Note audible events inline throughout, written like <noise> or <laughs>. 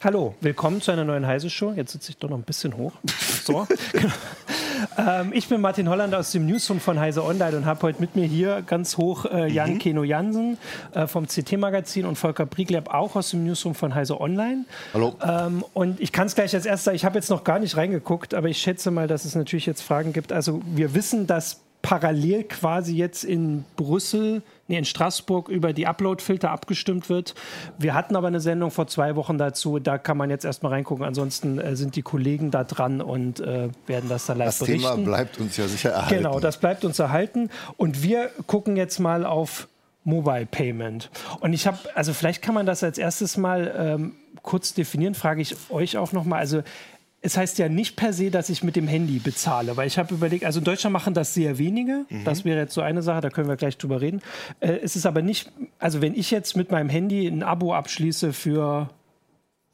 Hallo, willkommen zu einer neuen Heise-Show. Jetzt sitze ich doch noch ein bisschen hoch. So. <laughs> <laughs> ähm, ich bin Martin Holland aus dem Newsroom von Heise Online und habe heute mit mir hier ganz hoch äh, Jan mhm. Keno Jansen äh, vom CT-Magazin und Volker Briegleb auch aus dem Newsroom von Heise Online. Hallo. Ähm, und ich kann es gleich als erstes sagen, ich habe jetzt noch gar nicht reingeguckt, aber ich schätze mal, dass es natürlich jetzt Fragen gibt. Also wir wissen, dass parallel quasi jetzt in Brüssel, nee, in Straßburg über die Upload-Filter abgestimmt wird. Wir hatten aber eine Sendung vor zwei Wochen dazu, da kann man jetzt erstmal reingucken. Ansonsten äh, sind die Kollegen da dran und äh, werden das dann live das berichten. Das Thema bleibt uns ja sicher erhalten. Genau, das bleibt uns erhalten. Und wir gucken jetzt mal auf Mobile Payment. Und ich habe, also vielleicht kann man das als erstes mal ähm, kurz definieren, frage ich euch auch nochmal. Also es heißt ja nicht per se, dass ich mit dem Handy bezahle, weil ich habe überlegt, also in Deutschland machen das sehr wenige. Mhm. Das wäre jetzt so eine Sache, da können wir gleich drüber reden. Äh, es ist aber nicht, also wenn ich jetzt mit meinem Handy ein Abo abschließe für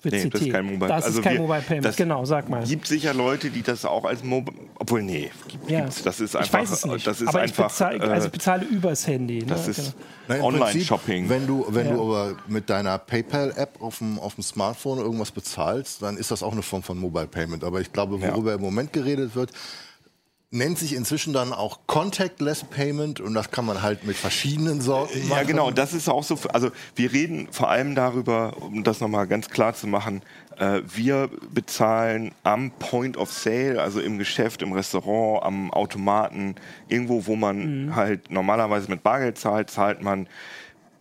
für nee, CT. Das ist kein Mobile, das also ist kein wir, Mobile Payment, genau, sag mal. Es gibt sicher Leute, die das auch als Mobile, obwohl nee, gibt, ja. das ist einfach, ich weiß es nicht. das ist aber einfach, ich bezahle, also ich bezahle übers Handy. Ne? Das ist genau. Online-Shopping. Wenn du, wenn ja. du aber mit deiner PayPal-App auf dem, auf dem Smartphone irgendwas bezahlst, dann ist das auch eine Form von Mobile Payment. Aber ich glaube, worüber ja. im Moment geredet wird, nennt sich inzwischen dann auch Contactless Payment und das kann man halt mit verschiedenen Sorten machen. Ja, genau, das ist auch so. Also wir reden vor allem darüber, um das nochmal ganz klar zu machen, äh, wir bezahlen am Point of Sale, also im Geschäft, im Restaurant, am Automaten, irgendwo, wo man mhm. halt normalerweise mit Bargeld zahlt, zahlt man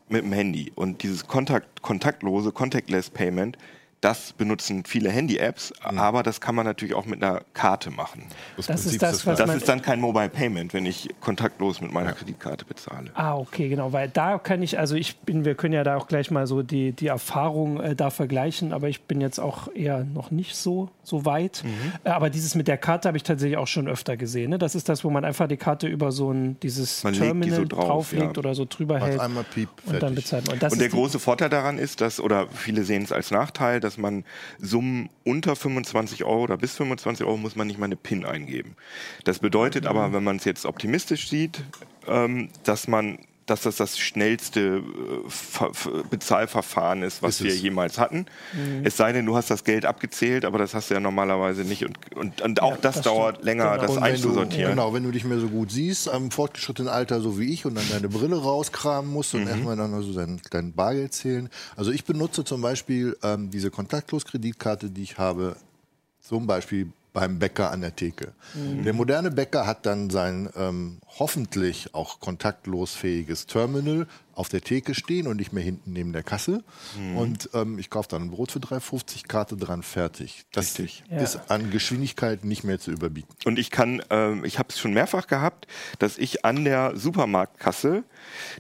mit dem Handy. Und dieses Kontakt, kontaktlose, Contactless Payment das benutzen viele Handy-Apps, mhm. aber das kann man natürlich auch mit einer Karte machen. Das, das ist, das, was das ist dann kein Mobile Payment, wenn ich kontaktlos mit meiner ja. Kreditkarte bezahle. Ah, okay, genau, weil da kann ich, also ich bin, wir können ja da auch gleich mal so die, die Erfahrung äh, da vergleichen, aber ich bin jetzt auch eher noch nicht so, so weit. Mhm. Äh, aber dieses mit der Karte habe ich tatsächlich auch schon öfter gesehen. Ne? Das ist das, wo man einfach die Karte über so ein dieses man Terminal so drauf, drauflegt ja. oder so drüber Macht hält. Einmal piep, und dann bezahlt man. Und, und der große Vorteil daran ist, dass, oder viele sehen es als Nachteil, dass dass man Summen unter 25 Euro oder bis 25 Euro muss man nicht mal eine PIN eingeben. Das bedeutet aber, wenn man es jetzt optimistisch sieht, ähm, dass man dass das das schnellste äh, Bezahlverfahren ist, was ist wir jemals hatten. Mhm. Es sei denn, du hast das Geld abgezählt, aber das hast du ja normalerweise nicht. Und, und, und auch ja, das, das, dauert stimmt. länger, genau. das einzusortieren. Du, genau, wenn du dich mehr so gut siehst, am fortgeschrittenen Alter so wie ich und dann deine Brille rauskramen musst und mhm. erstmal dann also dein, dein Bargeld zählen. Also ich benutze zum Beispiel ähm, diese Kontaktlos-Kreditkarte, die ich habe, zum Beispiel beim Bäcker an der Theke. Mhm. Der moderne Bäcker hat dann sein ähm, hoffentlich auch kontaktlos fähiges Terminal auf der Theke stehen und nicht mehr hinten neben der Kasse. Mhm. Und ähm, ich kaufe dann ein Brot für 3,50, Karte dran, fertig. Das Richtig. ist ja. an Geschwindigkeit nicht mehr zu überbieten. Und ich kann, ähm, ich habe es schon mehrfach gehabt, dass ich an der Supermarktkasse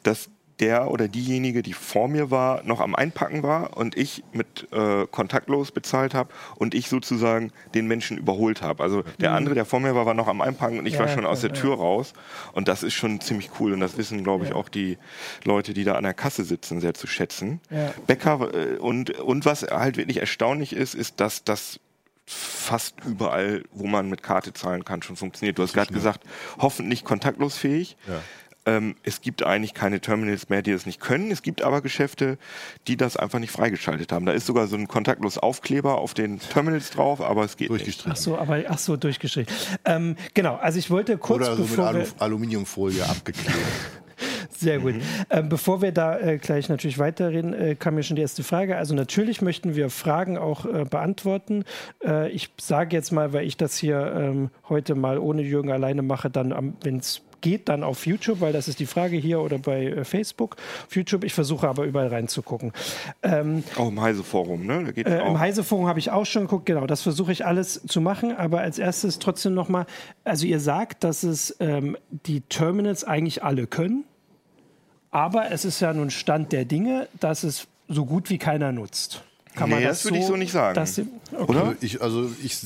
das der oder diejenige, die vor mir war, noch am Einpacken war und ich mit äh, kontaktlos bezahlt habe und ich sozusagen den Menschen überholt habe. Also der mhm. andere, der vor mir war, war noch am Einpacken und ich ja, war schon aus der Tür ja. raus. Und das ist schon ziemlich cool und das wissen, glaube ich, ja. auch die Leute, die da an der Kasse sitzen, sehr zu schätzen. Bäcker äh, und, und was halt wirklich erstaunlich ist, ist, dass das fast überall, wo man mit Karte zahlen kann, schon funktioniert. Du hast gerade gesagt, hoffentlich kontaktlos fähig. Ja. Ähm, es gibt eigentlich keine Terminals mehr, die das nicht können. Es gibt aber Geschäfte, die das einfach nicht freigeschaltet haben. Da ist sogar so ein kontaktlos Aufkleber auf den Terminals drauf, aber es geht nicht. Ach so, aber ach so, durchgestrichen. Ähm, genau, also ich wollte kurz Oder so mit Alu Aluminiumfolie abgeklebt. <laughs> Sehr gut. Mhm. Ähm, bevor wir da äh, gleich natürlich weiterreden, äh, kam mir schon die erste Frage. Also natürlich möchten wir Fragen auch äh, beantworten. Äh, ich sage jetzt mal, weil ich das hier ähm, heute mal ohne Jürgen alleine mache, dann, wenn es geht dann auf YouTube, weil das ist die Frage hier oder bei äh, Facebook. Auf YouTube, ich versuche aber überall reinzugucken. Ähm, auch im Heise-Forum, ne? Äh, Im Heise-Forum habe ich auch schon geguckt, genau. Das versuche ich alles zu machen, aber als erstes trotzdem nochmal, also ihr sagt, dass es ähm, die Terminals eigentlich alle können, aber es ist ja nun Stand der Dinge, dass es so gut wie keiner nutzt. Kann nee, man das, das würde so, ich so nicht sagen. Sie, okay. Oder? Ich, also ich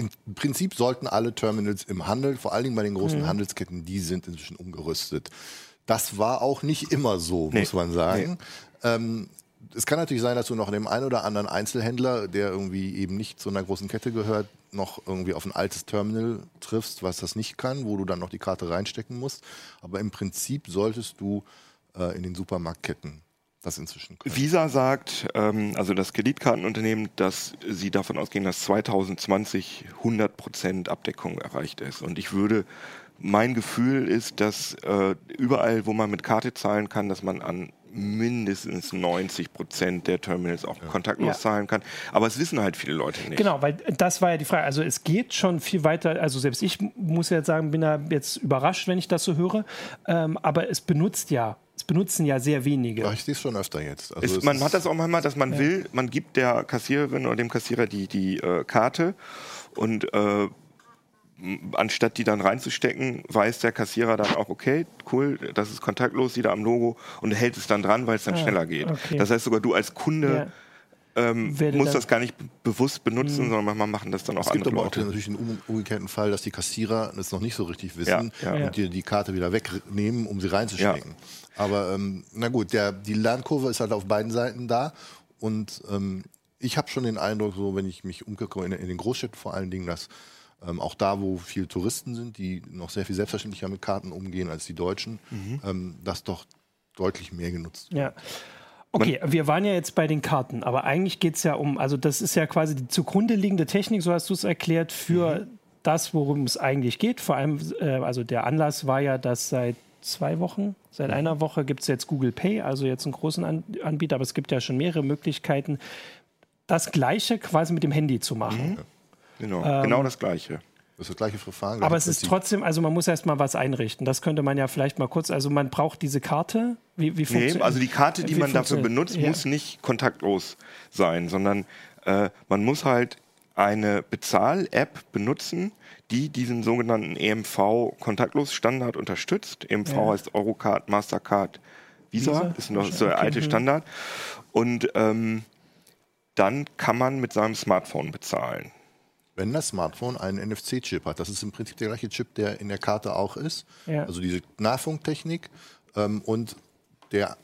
im Prinzip sollten alle Terminals im Handel, vor allen Dingen bei den großen mhm. Handelsketten, die sind inzwischen umgerüstet. Das war auch nicht immer so, nee. muss man sagen. Nee. Ähm, es kann natürlich sein, dass du noch dem einen oder anderen Einzelhändler, der irgendwie eben nicht zu einer großen Kette gehört, noch irgendwie auf ein altes Terminal triffst, was das nicht kann, wo du dann noch die Karte reinstecken musst. Aber im Prinzip solltest du äh, in den Supermarktketten das inzwischen können. Visa sagt, ähm, also das Kreditkartenunternehmen, dass sie davon ausgehen, dass 2020 100% Abdeckung erreicht ist. Und ich würde, mein Gefühl ist, dass äh, überall, wo man mit Karte zahlen kann, dass man an mindestens 90 Prozent der Terminals auch ja. kontaktlos ja. zahlen kann. Aber es wissen halt viele Leute nicht. Genau, weil das war ja die Frage. Also es geht schon viel weiter. Also selbst ich muss jetzt sagen, bin da jetzt überrascht, wenn ich das so höre. Ähm, aber es benutzt ja es benutzen ja sehr wenige. Ja, ich sehe es schon öfter jetzt. Also es, man hat das auch manchmal, dass man ja. will, man gibt der Kassiererin oder dem Kassierer die, die äh, Karte und äh, anstatt die dann reinzustecken, weiß der Kassierer dann auch, okay, cool, das ist kontaktlos, sieht er am Logo und hält es dann dran, weil es dann ah, schneller geht. Okay. Das heißt sogar du als Kunde ja ähm, muss das gar nicht bewusst benutzen, mhm. sondern manchmal machen das dann auch es andere Leute. Es gibt aber auch natürlich einen umgekehrten Fall, dass die Kassierer es noch nicht so richtig wissen ja, ja. und dir die Karte wieder wegnehmen, um sie reinzustecken. Aber ähm, na gut, der, die Lernkurve ist halt auf beiden Seiten da und ähm, ich habe schon den Eindruck, so wenn ich mich umgucke in, in den Großstädten vor allen Dingen, dass ähm, auch da, wo viele Touristen sind, die noch sehr viel selbstverständlicher mit Karten umgehen als die Deutschen, mhm. ähm, das doch deutlich mehr genutzt wird. Ja. Okay, wir waren ja jetzt bei den Karten, aber eigentlich geht es ja um, also das ist ja quasi die zugrunde liegende Technik, so hast du es erklärt, für mhm. das, worum es eigentlich geht. Vor allem, äh, also der Anlass war ja, dass seit zwei Wochen, seit einer Woche gibt es jetzt Google Pay, also jetzt einen großen An Anbieter, aber es gibt ja schon mehrere Möglichkeiten, das Gleiche quasi mit dem Handy zu machen. Mhm. Genau, ähm, genau das Gleiche. Das ist das gleiche Verfahren. Aber es ist trotzdem, also man muss erst mal was einrichten. Das könnte man ja vielleicht mal kurz, also man braucht diese Karte. Wie, wie nee, also die Karte, die man dafür benutzt, ja. muss nicht kontaktlos sein, sondern äh, man muss halt eine Bezahl-App benutzen, die diesen sogenannten EMV-Kontaktlos-Standard unterstützt. EMV ja. heißt Eurocard, Mastercard, Visa, Visa? ist noch so der okay. alte Standard. Und ähm, dann kann man mit seinem Smartphone bezahlen wenn das Smartphone einen NFC-Chip hat. Das ist im Prinzip der gleiche Chip, der in der Karte auch ist. Ja. Also diese Nahfunktechnik ähm, und der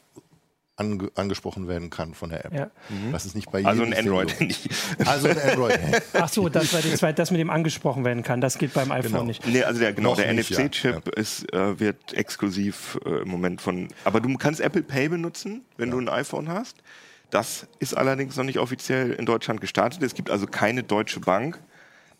ange angesprochen werden kann von der App. Ja. Mhm. Das ist nicht bei also jedem. <laughs> Also ein Android-Handy. Also ein Android-Handy. Ach so, das war das, das mit dem angesprochen werden kann. Das geht beim iPhone genau. nicht. Nee, also der, genau, der NFC-Chip ja. äh, wird exklusiv äh, im Moment von. Aber du kannst Apple Pay benutzen, wenn du ein iPhone hast. Das ist allerdings noch nicht offiziell in Deutschland gestartet. Es gibt also keine deutsche Bank,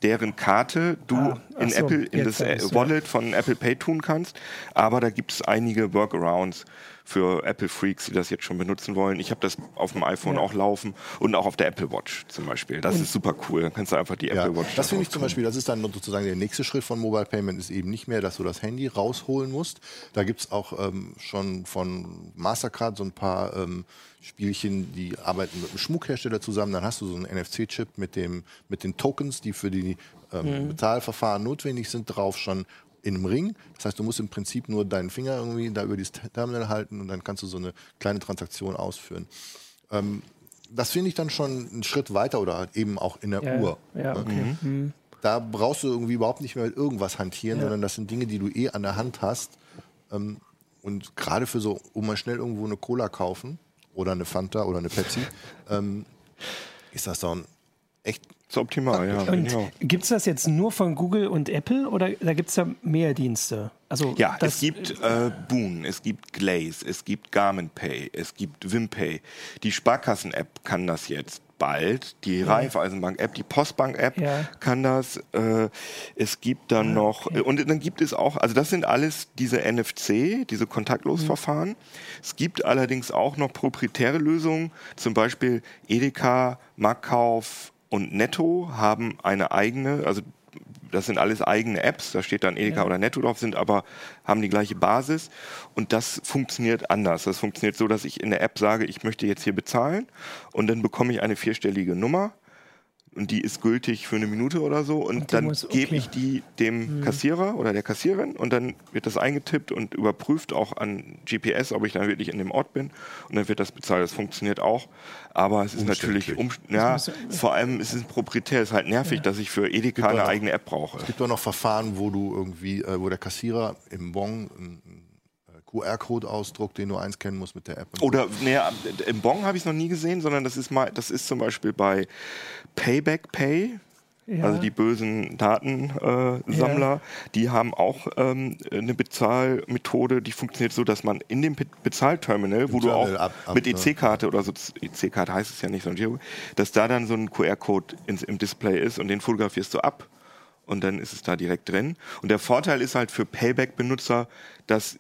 deren Karte du ah, in so, Apple in das äh, Wallet ja. von Apple Pay tun kannst. Aber da gibt es einige Workarounds für Apple Freaks, die das jetzt schon benutzen wollen. Ich habe das auf dem iPhone ja. auch laufen und auch auf der Apple Watch zum Beispiel. Das und ist super cool. Dann kannst du einfach die ja, Apple Watch. Das finde ich zum Beispiel, das ist dann sozusagen der nächste Schritt von Mobile Payment, ist eben nicht mehr, dass du das Handy rausholen musst. Da gibt es auch ähm, schon von Mastercard so ein paar ähm, Spielchen, die arbeiten mit einem Schmuckhersteller zusammen. Dann hast du so einen NFC-Chip mit, mit den Tokens, die für die ähm, mhm. Bezahlverfahren notwendig sind, drauf schon in einem Ring. Das heißt, du musst im Prinzip nur deinen Finger irgendwie da über dieses Terminal halten und dann kannst du so eine kleine Transaktion ausführen. Ähm, das finde ich dann schon einen Schritt weiter oder halt eben auch in der ja, Uhr. Ja, ne? okay. mhm. Da brauchst du irgendwie überhaupt nicht mehr mit irgendwas hantieren, ja. sondern das sind Dinge, die du eh an der Hand hast. Ähm, und gerade für so, um mal schnell irgendwo eine Cola kaufen oder eine Fanta oder eine Pepsi, <laughs> ähm, ist das dann echt ist optimal, ja. Und genau. gibt es das jetzt nur von Google und Apple oder da gibt es da mehr Dienste? Also ja, es gibt äh, Boon, es gibt Glaze, es gibt Garmin Pay, es gibt Wimpay. Die Sparkassen-App kann das jetzt bald. Die ja. Raiffeisenbank-App, die Postbank-App ja. kann das. Äh, es gibt dann ah, noch, okay. und dann gibt es auch, also das sind alles diese NFC, diese Kontaktlosverfahren. Mhm. Es gibt allerdings auch noch proprietäre Lösungen, zum Beispiel Edeka, Marktkauf, und Netto haben eine eigene, also das sind alles eigene Apps, da steht dann Edeka ja. oder Netto drauf, sind aber, haben die gleiche Basis und das funktioniert anders. Das funktioniert so, dass ich in der App sage, ich möchte jetzt hier bezahlen und dann bekomme ich eine vierstellige Nummer und die ist gültig für eine Minute oder so und, und dann okay. gebe ich die dem mhm. Kassierer oder der Kassiererin und dann wird das eingetippt und überprüft auch an GPS, ob ich dann wirklich in dem Ort bin und dann wird das bezahlt. Das funktioniert auch, aber es ist natürlich, um, ja, vor allem ist es proprietär, es ist halt nervig, ja. dass ich für Edeka eine eigene App brauche. Es gibt auch noch Verfahren, wo du irgendwie, äh, wo der Kassierer im Bon QR-Code ausdruckt, den du einscannen musst mit der App. Oder nee, im Bon habe ich es noch nie gesehen, sondern das ist mal, das ist zum Beispiel bei Payback Pay. ja. also die bösen Datensammler, äh, ja. die haben auch ähm, eine Bezahlmethode, die funktioniert so, dass man in dem Bezahlterminal, wo du auch ab, ab, mit EC-Karte oder so, EC-Karte heißt es ja nicht, sondern dass da dann so ein QR-Code im Display ist und den fotografierst du ab und dann ist es da direkt drin. Und der Vorteil ist halt für Payback-Benutzer, dass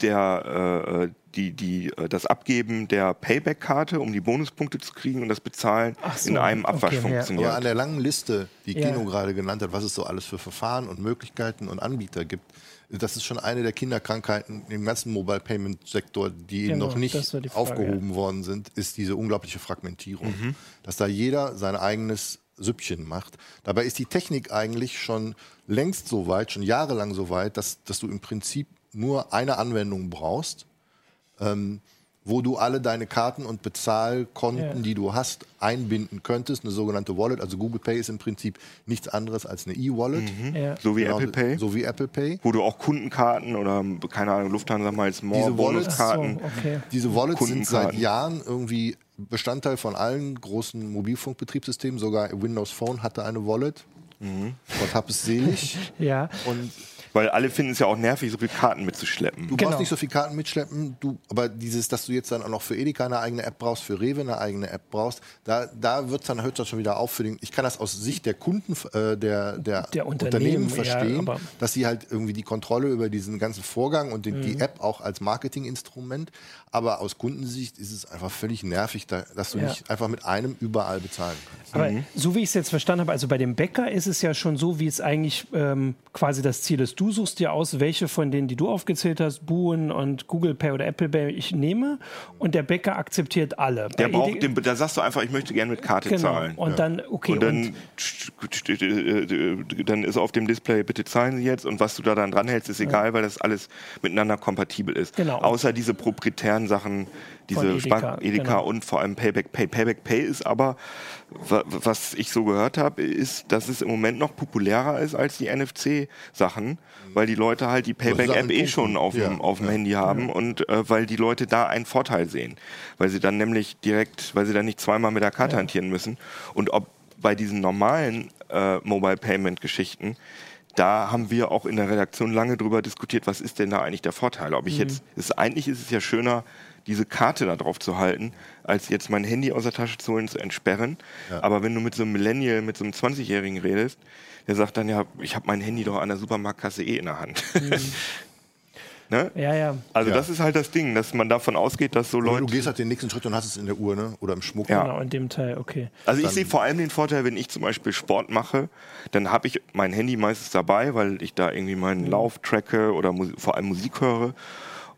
der, äh, die, die, äh, das Abgeben der Payback-Karte, um die Bonuspunkte zu kriegen und das Bezahlen so, in einem Abwasch okay, funktioniert. Aber an der langen Liste, die ja. Kino gerade genannt hat, was es so alles für Verfahren und Möglichkeiten und Anbieter gibt, das ist schon eine der Kinderkrankheiten im ganzen Mobile Payment Sektor, die genau, noch nicht Frage, aufgehoben ja. worden sind, ist diese unglaubliche Fragmentierung. Mhm. Dass da jeder sein eigenes Süppchen macht. Dabei ist die Technik eigentlich schon längst so weit, schon jahrelang so weit, dass, dass du im Prinzip nur eine Anwendung brauchst, ähm, wo du alle deine Karten und Bezahlkonten, ja. die du hast, einbinden könntest. Eine sogenannte Wallet. Also Google Pay ist im Prinzip nichts anderes als eine E-Wallet. Mhm. Ja. So wie genau, Apple Pay. So wie Apple Pay. Wo du auch Kundenkarten oder, keine Ahnung, Lufthansa mal als More Bonuskarten. So, okay. Diese Wallets sind seit Jahren irgendwie Bestandteil von allen großen Mobilfunkbetriebssystemen. Sogar Windows Phone hatte eine Wallet. Mhm. Gott hab es selig. <laughs> ja. Und weil alle finden es ja auch nervig, so viele Karten mitzuschleppen. Du genau. brauchst nicht so viele Karten mitschleppen, du, aber dieses, dass du jetzt dann auch noch für Edeka eine eigene App brauchst, für Rewe eine eigene App brauchst, da, da wird dann hört das schon wieder auf für den. Ich kann das aus Sicht der Kunden, äh, der, der, der Unternehmen, Unternehmen, verstehen, ja, dass sie halt irgendwie die Kontrolle über diesen ganzen Vorgang und den, mhm. die App auch als Marketinginstrument. Aber aus Kundensicht ist es einfach völlig nervig, da, dass du ja. nicht einfach mit einem überall bezahlen kannst. Aber mhm. so wie ich es jetzt verstanden habe, also bei dem Bäcker ist es ja schon so, wie es eigentlich ähm, quasi das Ziel ist. Du Du suchst dir aus, welche von denen, die du aufgezählt hast, Buhen und Google Pay oder Apple Pay ich nehme und der Bäcker akzeptiert alle. Der braucht den, da sagst du einfach, ich möchte gerne mit Karte genau. zahlen. Und ja. dann, okay. Und dann, und dann ist auf dem Display, bitte zahlen Sie jetzt und was du da dann dranhältst, ist egal, ja. weil das alles miteinander kompatibel ist. Genau. Außer diese proprietären Sachen, diese Edeka, Edeka genau. und vor allem Payback Pay. Payback Pay ist aber, was ich so gehört habe, ist, dass es im Moment noch populärer ist als die NFC-Sachen, weil die Leute halt die Payback-App eh schon auf dem, dem ja. Handy haben ja. und äh, weil die Leute da einen Vorteil sehen. Weil sie dann nämlich direkt, weil sie dann nicht zweimal mit der Karte ja. hantieren müssen. Und ob bei diesen normalen äh, Mobile Payment da haben wir auch in der Redaktion lange drüber diskutiert, was ist denn da eigentlich der Vorteil? Ob ich mhm. jetzt, ist, eigentlich ist es ja schöner, diese Karte da drauf zu halten, als jetzt mein Handy aus der Tasche zu holen, zu entsperren. Ja. Aber wenn du mit so einem Millennial, mit so einem 20-Jährigen redest, der sagt dann ja, ich habe mein Handy doch an der Supermarktkasse eh in der Hand. Mhm. <laughs> Ne? Ja, ja. Also ja. das ist halt das Ding, dass man davon ausgeht, dass so Leute... Du gehst halt den nächsten Schritt und hast es in der Uhr ne? oder im Schmuck. Ja. Genau, in dem Teil, okay. Also ich sehe vor allem den Vorteil, wenn ich zum Beispiel Sport mache, dann habe ich mein Handy meistens dabei, weil ich da irgendwie meinen mhm. Lauf tracke oder vor allem Musik höre.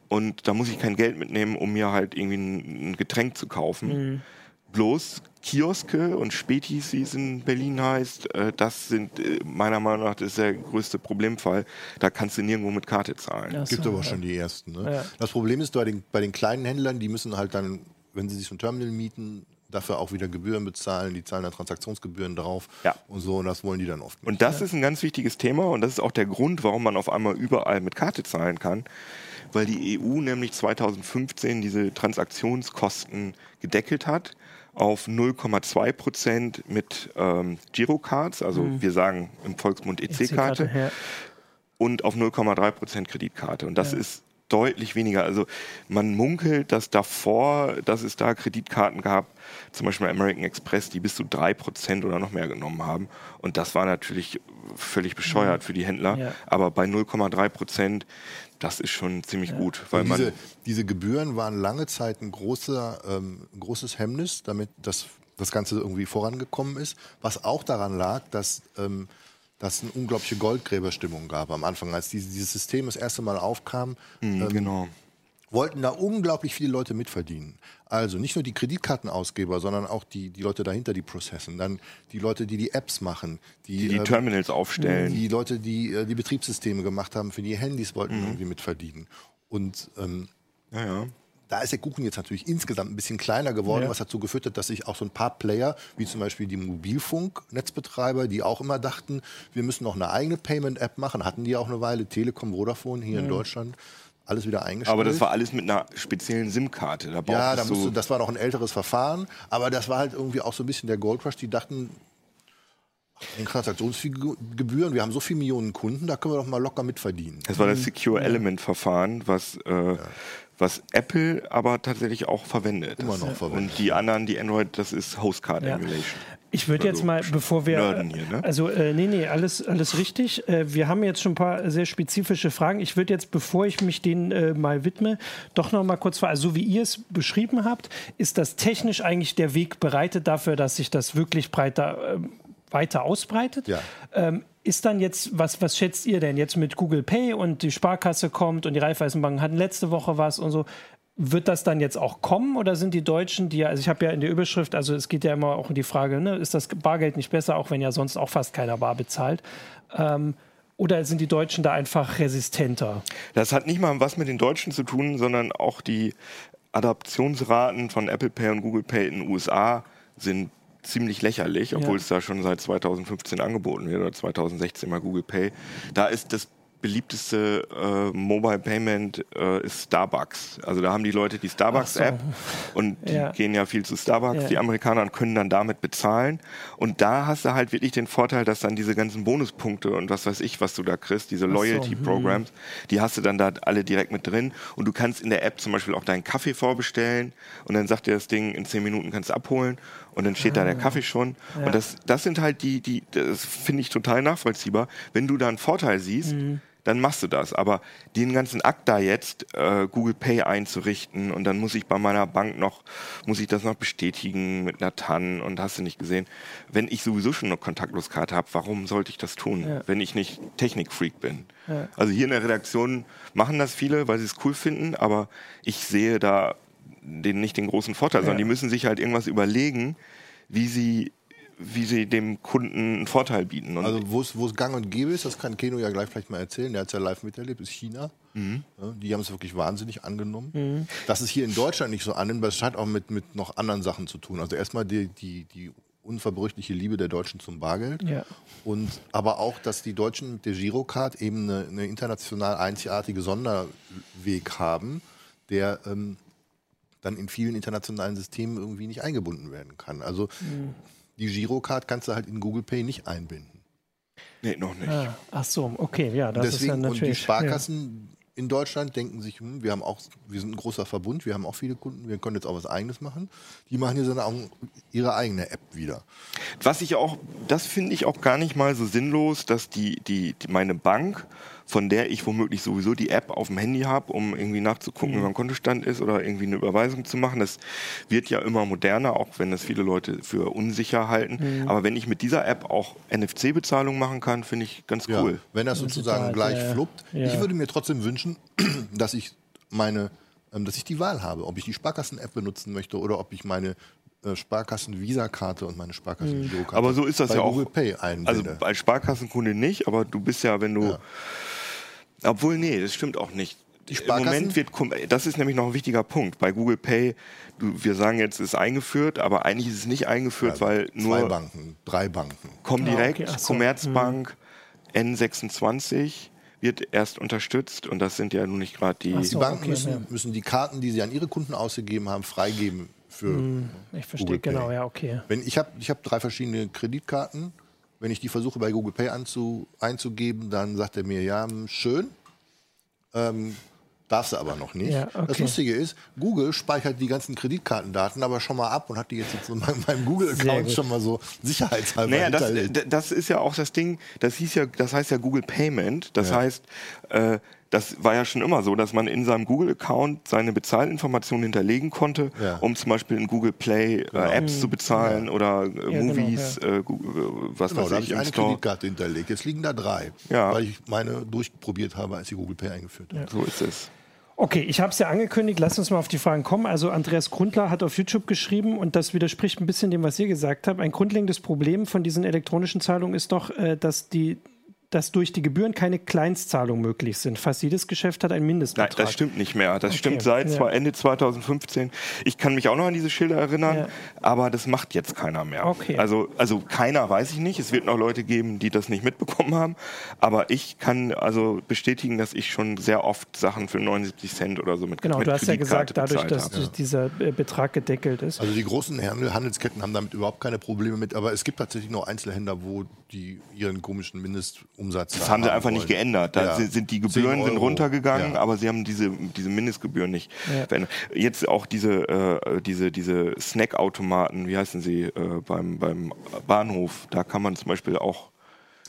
Und da muss ich kein Geld mitnehmen, um mir halt irgendwie ein, ein Getränk zu kaufen. Mhm. Bloß Kioske und Spätis, wie es in Berlin heißt, äh, das sind äh, meiner Meinung nach das der größte Problemfall. Da kannst du nirgendwo mit Karte zahlen. Es Gibt aber schon die ersten. Ne? Ja. Das Problem ist bei den, bei den kleinen Händlern, die müssen halt dann, wenn sie sich so ein Terminal mieten, dafür auch wieder Gebühren bezahlen, die zahlen dann Transaktionsgebühren drauf ja. und so und das wollen die dann oft nicht. Und das ja. ist ein ganz wichtiges Thema und das ist auch der Grund, warum man auf einmal überall mit Karte zahlen kann weil die EU nämlich 2015 diese Transaktionskosten gedeckelt hat auf 0,2 Prozent mit ähm, Girocards, also mhm. wir sagen im Volksmund EC-Karte, EC ja. und auf 0,3 Prozent Kreditkarte. Und das ja. ist deutlich weniger. Also man munkelt, dass davor, dass es da Kreditkarten gab, zum Beispiel American Express, die bis zu drei Prozent oder noch mehr genommen haben. Und das war natürlich völlig bescheuert mhm. für die Händler. Ja. Aber bei 0,3 Prozent, das ist schon ziemlich ja. gut. Weil diese, man diese Gebühren waren lange Zeit ein, großer, ähm, großes Hemmnis, damit das, das Ganze irgendwie vorangekommen ist. Was auch daran lag, dass ähm, dass es eine unglaubliche Goldgräberstimmung gab am Anfang, als diese, dieses System das erste Mal aufkam. Mhm, ähm, genau wollten da unglaublich viele Leute mitverdienen. Also nicht nur die Kreditkartenausgeber, sondern auch die, die Leute dahinter, die processen. Dann die Leute, die die Apps machen. Die die, die äh, Terminals aufstellen. Die Leute, die äh, die Betriebssysteme gemacht haben für die Handys, wollten mhm. irgendwie mitverdienen. Und ähm, ja, ja. da ist der Kuchen jetzt natürlich insgesamt ein bisschen kleiner geworden, ja. was dazu geführt hat, dass sich auch so ein paar Player, wie zum Beispiel die Mobilfunknetzbetreiber, die auch immer dachten, wir müssen noch eine eigene Payment-App machen, hatten die auch eine Weile, Telekom, Vodafone hier in Deutschland alles wieder eingestellt. Aber das war alles mit einer speziellen SIM-Karte. Da ja, da musste, das war noch ein älteres Verfahren, aber das war halt irgendwie auch so ein bisschen der Gold Rush. Die dachten, Transaktionsgebühren, wir haben so viele Millionen Kunden, da können wir doch mal locker mitverdienen. Das war das Secure Element Verfahren, was äh, ja was Apple aber tatsächlich auch verwendet. Immer noch verwendet. Und die anderen, die Android, das ist Hostcard ja. Emulation. Ich würde jetzt mal, bevor wir. Hier, ne? Also, äh, nee, nee, alles, alles richtig. Äh, wir haben jetzt schon ein paar sehr spezifische Fragen. Ich würde jetzt, bevor ich mich denen äh, mal widme, doch noch mal kurz fragen. Also, so wie ihr es beschrieben habt, ist das technisch eigentlich der Weg bereitet dafür, dass sich das wirklich breiter äh, weiter ausbreitet? Ja. Ähm, ist dann jetzt, was, was schätzt ihr denn jetzt mit Google Pay und die Sparkasse kommt und die Raiffeisenbanken hatten letzte Woche was und so? Wird das dann jetzt auch kommen oder sind die Deutschen, die ja, also ich habe ja in der Überschrift, also es geht ja immer auch um die Frage, ne, ist das Bargeld nicht besser, auch wenn ja sonst auch fast keiner bar bezahlt? Ähm, oder sind die Deutschen da einfach resistenter? Das hat nicht mal was mit den Deutschen zu tun, sondern auch die Adaptionsraten von Apple Pay und Google Pay in den USA sind ziemlich lächerlich, obwohl ja. es da schon seit 2015 angeboten wird oder 2016 mal Google Pay. Da ist das beliebteste äh, Mobile Payment äh, ist Starbucks. Also da haben die Leute die Starbucks-App so. und die ja. gehen ja viel zu Starbucks. Ja. Die Amerikaner können dann damit bezahlen. Und da hast du halt wirklich den Vorteil, dass dann diese ganzen Bonuspunkte und was weiß ich, was du da kriegst, diese Loyalty-Programs, so. hm. die hast du dann da alle direkt mit drin. Und du kannst in der App zum Beispiel auch deinen Kaffee vorbestellen und dann sagt dir das Ding, in zehn Minuten kannst du abholen und dann steht ah. da der ah. Kaffee schon. Ja. Und das, das sind halt die, die, das finde ich total nachvollziehbar. Wenn du da einen Vorteil siehst, mhm dann machst du das. Aber den ganzen Akt da jetzt, äh, Google Pay einzurichten und dann muss ich bei meiner Bank noch, muss ich das noch bestätigen mit einer TAN und hast du nicht gesehen. Wenn ich sowieso schon eine Kontaktloskarte habe, warum sollte ich das tun, ja. wenn ich nicht Technikfreak bin? Ja. Also hier in der Redaktion machen das viele, weil sie es cool finden, aber ich sehe da den, nicht den großen Vorteil, ja. sondern die müssen sich halt irgendwas überlegen, wie sie wie sie dem Kunden einen Vorteil bieten. Und also wo es gang und gäbe ist, das kann Keno ja gleich vielleicht mal erzählen, der hat es ja live miterlebt, ist China. Mhm. Ja, die haben es wirklich wahnsinnig angenommen. Mhm. Dass es hier in Deutschland nicht so annimmt, das hat auch mit, mit noch anderen Sachen zu tun. Also erstmal die, die, die unverbrüchliche Liebe der Deutschen zum Bargeld. Ja. Und aber auch, dass die Deutschen mit der Girocard eben eine, eine international einzigartige Sonderweg haben, der ähm, dann in vielen internationalen Systemen irgendwie nicht eingebunden werden kann. Also mhm die Girocard kannst du halt in Google Pay nicht einbinden. Nee, noch nicht. Ah, ach so, okay, ja, das Deswegen, ist ja natürlich. Und die Sparkassen ja. in Deutschland denken sich, hm, wir haben auch, wir sind ein großer Verbund, wir haben auch viele Kunden, wir können jetzt auch was Eigenes machen. Die machen jetzt dann auch ihre eigene App wieder. Was ich auch, das finde ich auch gar nicht mal so sinnlos, dass die, die, die meine Bank von der ich womöglich sowieso die App auf dem Handy habe, um irgendwie nachzugucken, mhm. wie mein Kontostand ist oder irgendwie eine Überweisung zu machen. Das wird ja immer moderner, auch wenn das viele Leute für unsicher halten. Mhm. Aber wenn ich mit dieser App auch NFC-Bezahlung machen kann, finde ich ganz cool. Ja, wenn das sozusagen Total, gleich ja. fluppt. Ja. Ich würde mir trotzdem wünschen, <clears throat> dass ich meine ähm, dass ich die Wahl habe, ob ich die Sparkassen-App benutzen möchte oder ob ich meine äh, Sparkassen-Visa-Karte und meine Sparkassen-Girokarte. Aber so ist das ja auch. Google Pay einbinde. Also als Sparkassenkunde nicht, aber du bist ja, wenn du ja. Obwohl, nee, das stimmt auch nicht. Im Moment wird, das ist nämlich noch ein wichtiger Punkt. Bei Google Pay, du, wir sagen jetzt, es ist eingeführt, aber eigentlich ist es nicht eingeführt, ja, weil nur. Zwei Banken, drei Banken. Comdirect, ah, okay. Commerzbank, hm. N26 wird erst unterstützt und das sind ja nun nicht gerade die. So, die Banken okay, müssen, ja. müssen die Karten, die sie an ihre Kunden ausgegeben haben, freigeben für. Hm, ich verstehe genau, ja, okay. Wenn ich habe ich hab drei verschiedene Kreditkarten wenn ich die versuche bei Google Pay anzu, einzugeben, dann sagt er mir, ja, schön, ähm, darfst du aber noch nicht. Ja, okay. Das Lustige ist, Google speichert die ganzen Kreditkartendaten aber schon mal ab und hat die jetzt, jetzt in meinem, meinem Google-Account schon mal so sicherheitshalber naja, das, das, ist ja auch das Ding, das hieß ja, das heißt ja Google Payment, das ja. heißt, äh, das war ja schon immer so, dass man in seinem Google-Account seine Bezahlinformationen hinterlegen konnte, ja. um zum Beispiel in Google Play äh, genau. Apps mhm. zu bezahlen ja. oder äh, genau, Movies, genau, äh, was genau, weiß da ich, ich im eine Store. Kreditkarte hinterlegt. Jetzt liegen da drei, weil ich meine durchprobiert habe, als ich Google Pay eingeführt habe. So ist es. Okay, ich habe es ja angekündigt, lass uns mal auf die Fragen kommen. Also Andreas Grundler hat auf YouTube geschrieben und das widerspricht ein bisschen dem, was ihr gesagt habt. Ein grundlegendes Problem von diesen elektronischen Zahlungen ist doch, dass die dass durch die Gebühren keine Kleinstzahlungen möglich sind. Fast jedes Geschäft hat einen Mindestbetrag. Nein, das stimmt nicht mehr. Das okay. stimmt seit ja. Ende 2015. Ich kann mich auch noch an diese Schilder erinnern, ja. aber das macht jetzt keiner mehr. Okay. Also, also keiner weiß ich nicht. Es wird noch Leute geben, die das nicht mitbekommen haben. Aber ich kann also bestätigen, dass ich schon sehr oft Sachen für 79 Cent oder so mit Genau, mit du hast ja gesagt, dadurch, dass ja. dieser äh, Betrag gedeckelt ist. Also die großen Handelsketten haben damit überhaupt keine Probleme mit, aber es gibt tatsächlich noch Einzelhändler, wo die ihren komischen Mindest Umsatz. Das haben sie einfach wollen. nicht geändert. Da ja. sind die Gebühren sind runtergegangen, ja. aber sie haben diese, diese Mindestgebühren nicht ja. verändert. Jetzt auch diese, äh, diese, diese Snackautomaten, wie heißen sie, äh, beim, beim Bahnhof, da kann man zum Beispiel auch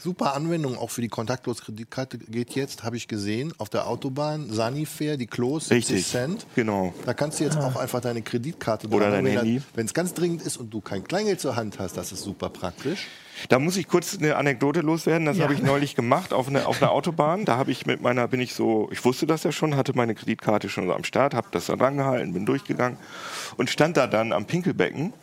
Super Anwendung auch für die Kontaktlos-Kreditkarte geht jetzt, habe ich gesehen, auf der Autobahn, Sanifair, die Klos, 60 Richtig, Cent. Genau. Da kannst du jetzt ah. auch einfach deine Kreditkarte Oder dein Handy. Wenn es ganz dringend ist und du kein Kleingeld zur Hand hast, das ist super praktisch. Da muss ich kurz eine Anekdote loswerden. Das ja. habe ich neulich gemacht auf einer auf eine Autobahn. Da habe ich mit meiner, bin ich so, ich wusste das ja schon, hatte meine Kreditkarte schon so am Start, habe das dann rangehalten, bin durchgegangen und stand da dann am Pinkelbecken.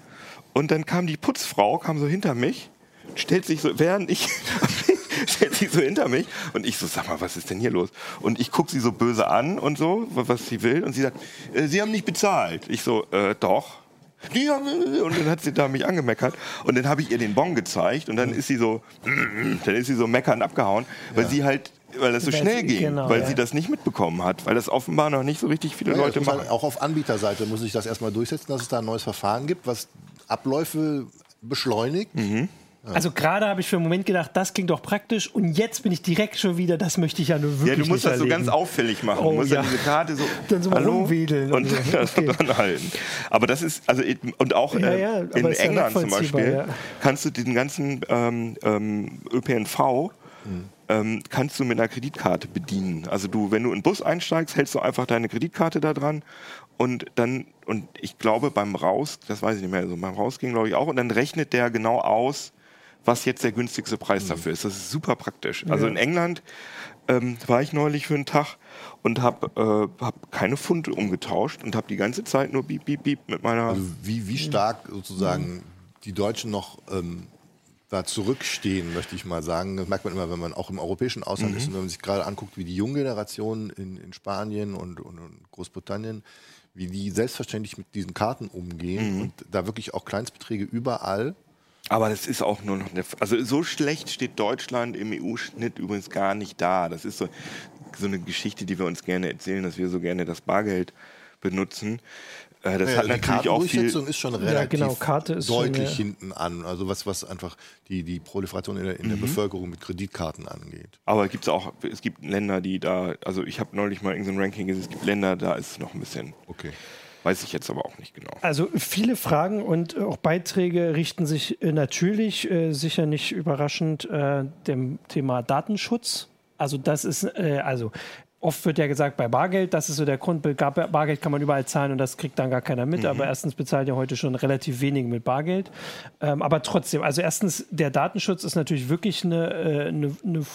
Und dann kam die Putzfrau, kam so hinter mich, stellt sich so, während ich <laughs> stellt sich so hinter mich und ich so, sag mal, was ist denn hier los? Und ich gucke sie so böse an und so, was sie will. Und sie sagt, äh, Sie haben nicht bezahlt. Ich so, äh, doch. Und dann hat sie da mich angemeckert und dann habe ich ihr den Bon gezeigt und dann ist sie so, <clears throat> dann ist sie so meckernd abgehauen, weil ja. sie halt weil das so weil schnell ging, genau, weil ja. sie das nicht mitbekommen hat, weil das offenbar noch nicht so richtig viele ja, Leute machen. Halt auch auf Anbieterseite muss ich das erstmal durchsetzen, dass es da ein neues Verfahren gibt, was Abläufe beschleunigt. Mhm. Also gerade habe ich für einen Moment gedacht, das klingt doch praktisch und jetzt bin ich direkt schon wieder, das möchte ich ja nur wirklich Ja, du musst das erleben. so ganz auffällig machen. Oh, du musst ja. diese Karte so, <laughs> dann so hallo rumwedeln und, und <laughs> das okay. dann halten. Aber das ist, also und auch ja, ja, äh, in England zum Beispiel kannst du den ganzen ähm, ähm, ÖPNV mhm. ähm, kannst du mit einer Kreditkarte bedienen. Also du, wenn du in den Bus einsteigst, hältst du einfach deine Kreditkarte da dran und dann, und ich glaube beim Raus, das weiß ich nicht mehr, also beim Rausgehen glaube ich auch, und dann rechnet der genau aus, was jetzt der günstigste Preis mhm. dafür ist. Das ist super praktisch. Also ja. Also in England ähm, war ich neulich für einen Tag und habe äh, hab keine Funde umgetauscht und habe die ganze Zeit nur Beep, Beep, Beep mit meiner. Also wie, wie stark sozusagen mhm. die Deutschen noch ähm, da zurückstehen, möchte ich mal sagen. Das merkt man immer, wenn man auch im europäischen Ausland mhm. ist und wenn man sich gerade anguckt, wie die junge Generation in, in Spanien und, und, und, Großbritannien, wie die selbstverständlich mit diesen Karten umgehen mhm. und da wirklich auch Kleinstbeträge überall aber das ist auch nur noch eine. Also so schlecht steht Deutschland im EU-Schnitt übrigens gar nicht da. Das ist so, so eine Geschichte, die wir uns gerne erzählen, dass wir so gerne das Bargeld benutzen. Äh, das ja, hat natürlich auch viel. ist schon relativ ja, genau, Karte ist deutlich schon, ja. hinten an. Also was, was einfach die, die Proliferation in der, in der mhm. Bevölkerung mit Kreditkarten angeht. Aber gibt's auch, es gibt Länder, die da, also ich habe neulich mal irgendein Ranking gesehen, es gibt Länder, da ist es noch ein bisschen. Okay. Weiß ich jetzt aber auch nicht genau. Also viele Fragen und auch Beiträge richten sich äh, natürlich, äh, sicher nicht überraschend, äh, dem Thema Datenschutz. Also das ist, äh, also oft wird ja gesagt, bei Bargeld, das ist so der Grund, Bargeld kann man überall zahlen und das kriegt dann gar keiner mit. Mhm. Aber erstens bezahlt ja heute schon relativ wenig mit Bargeld. Ähm, aber trotzdem, also erstens, der Datenschutz ist natürlich wirklich eine, äh, eine, eine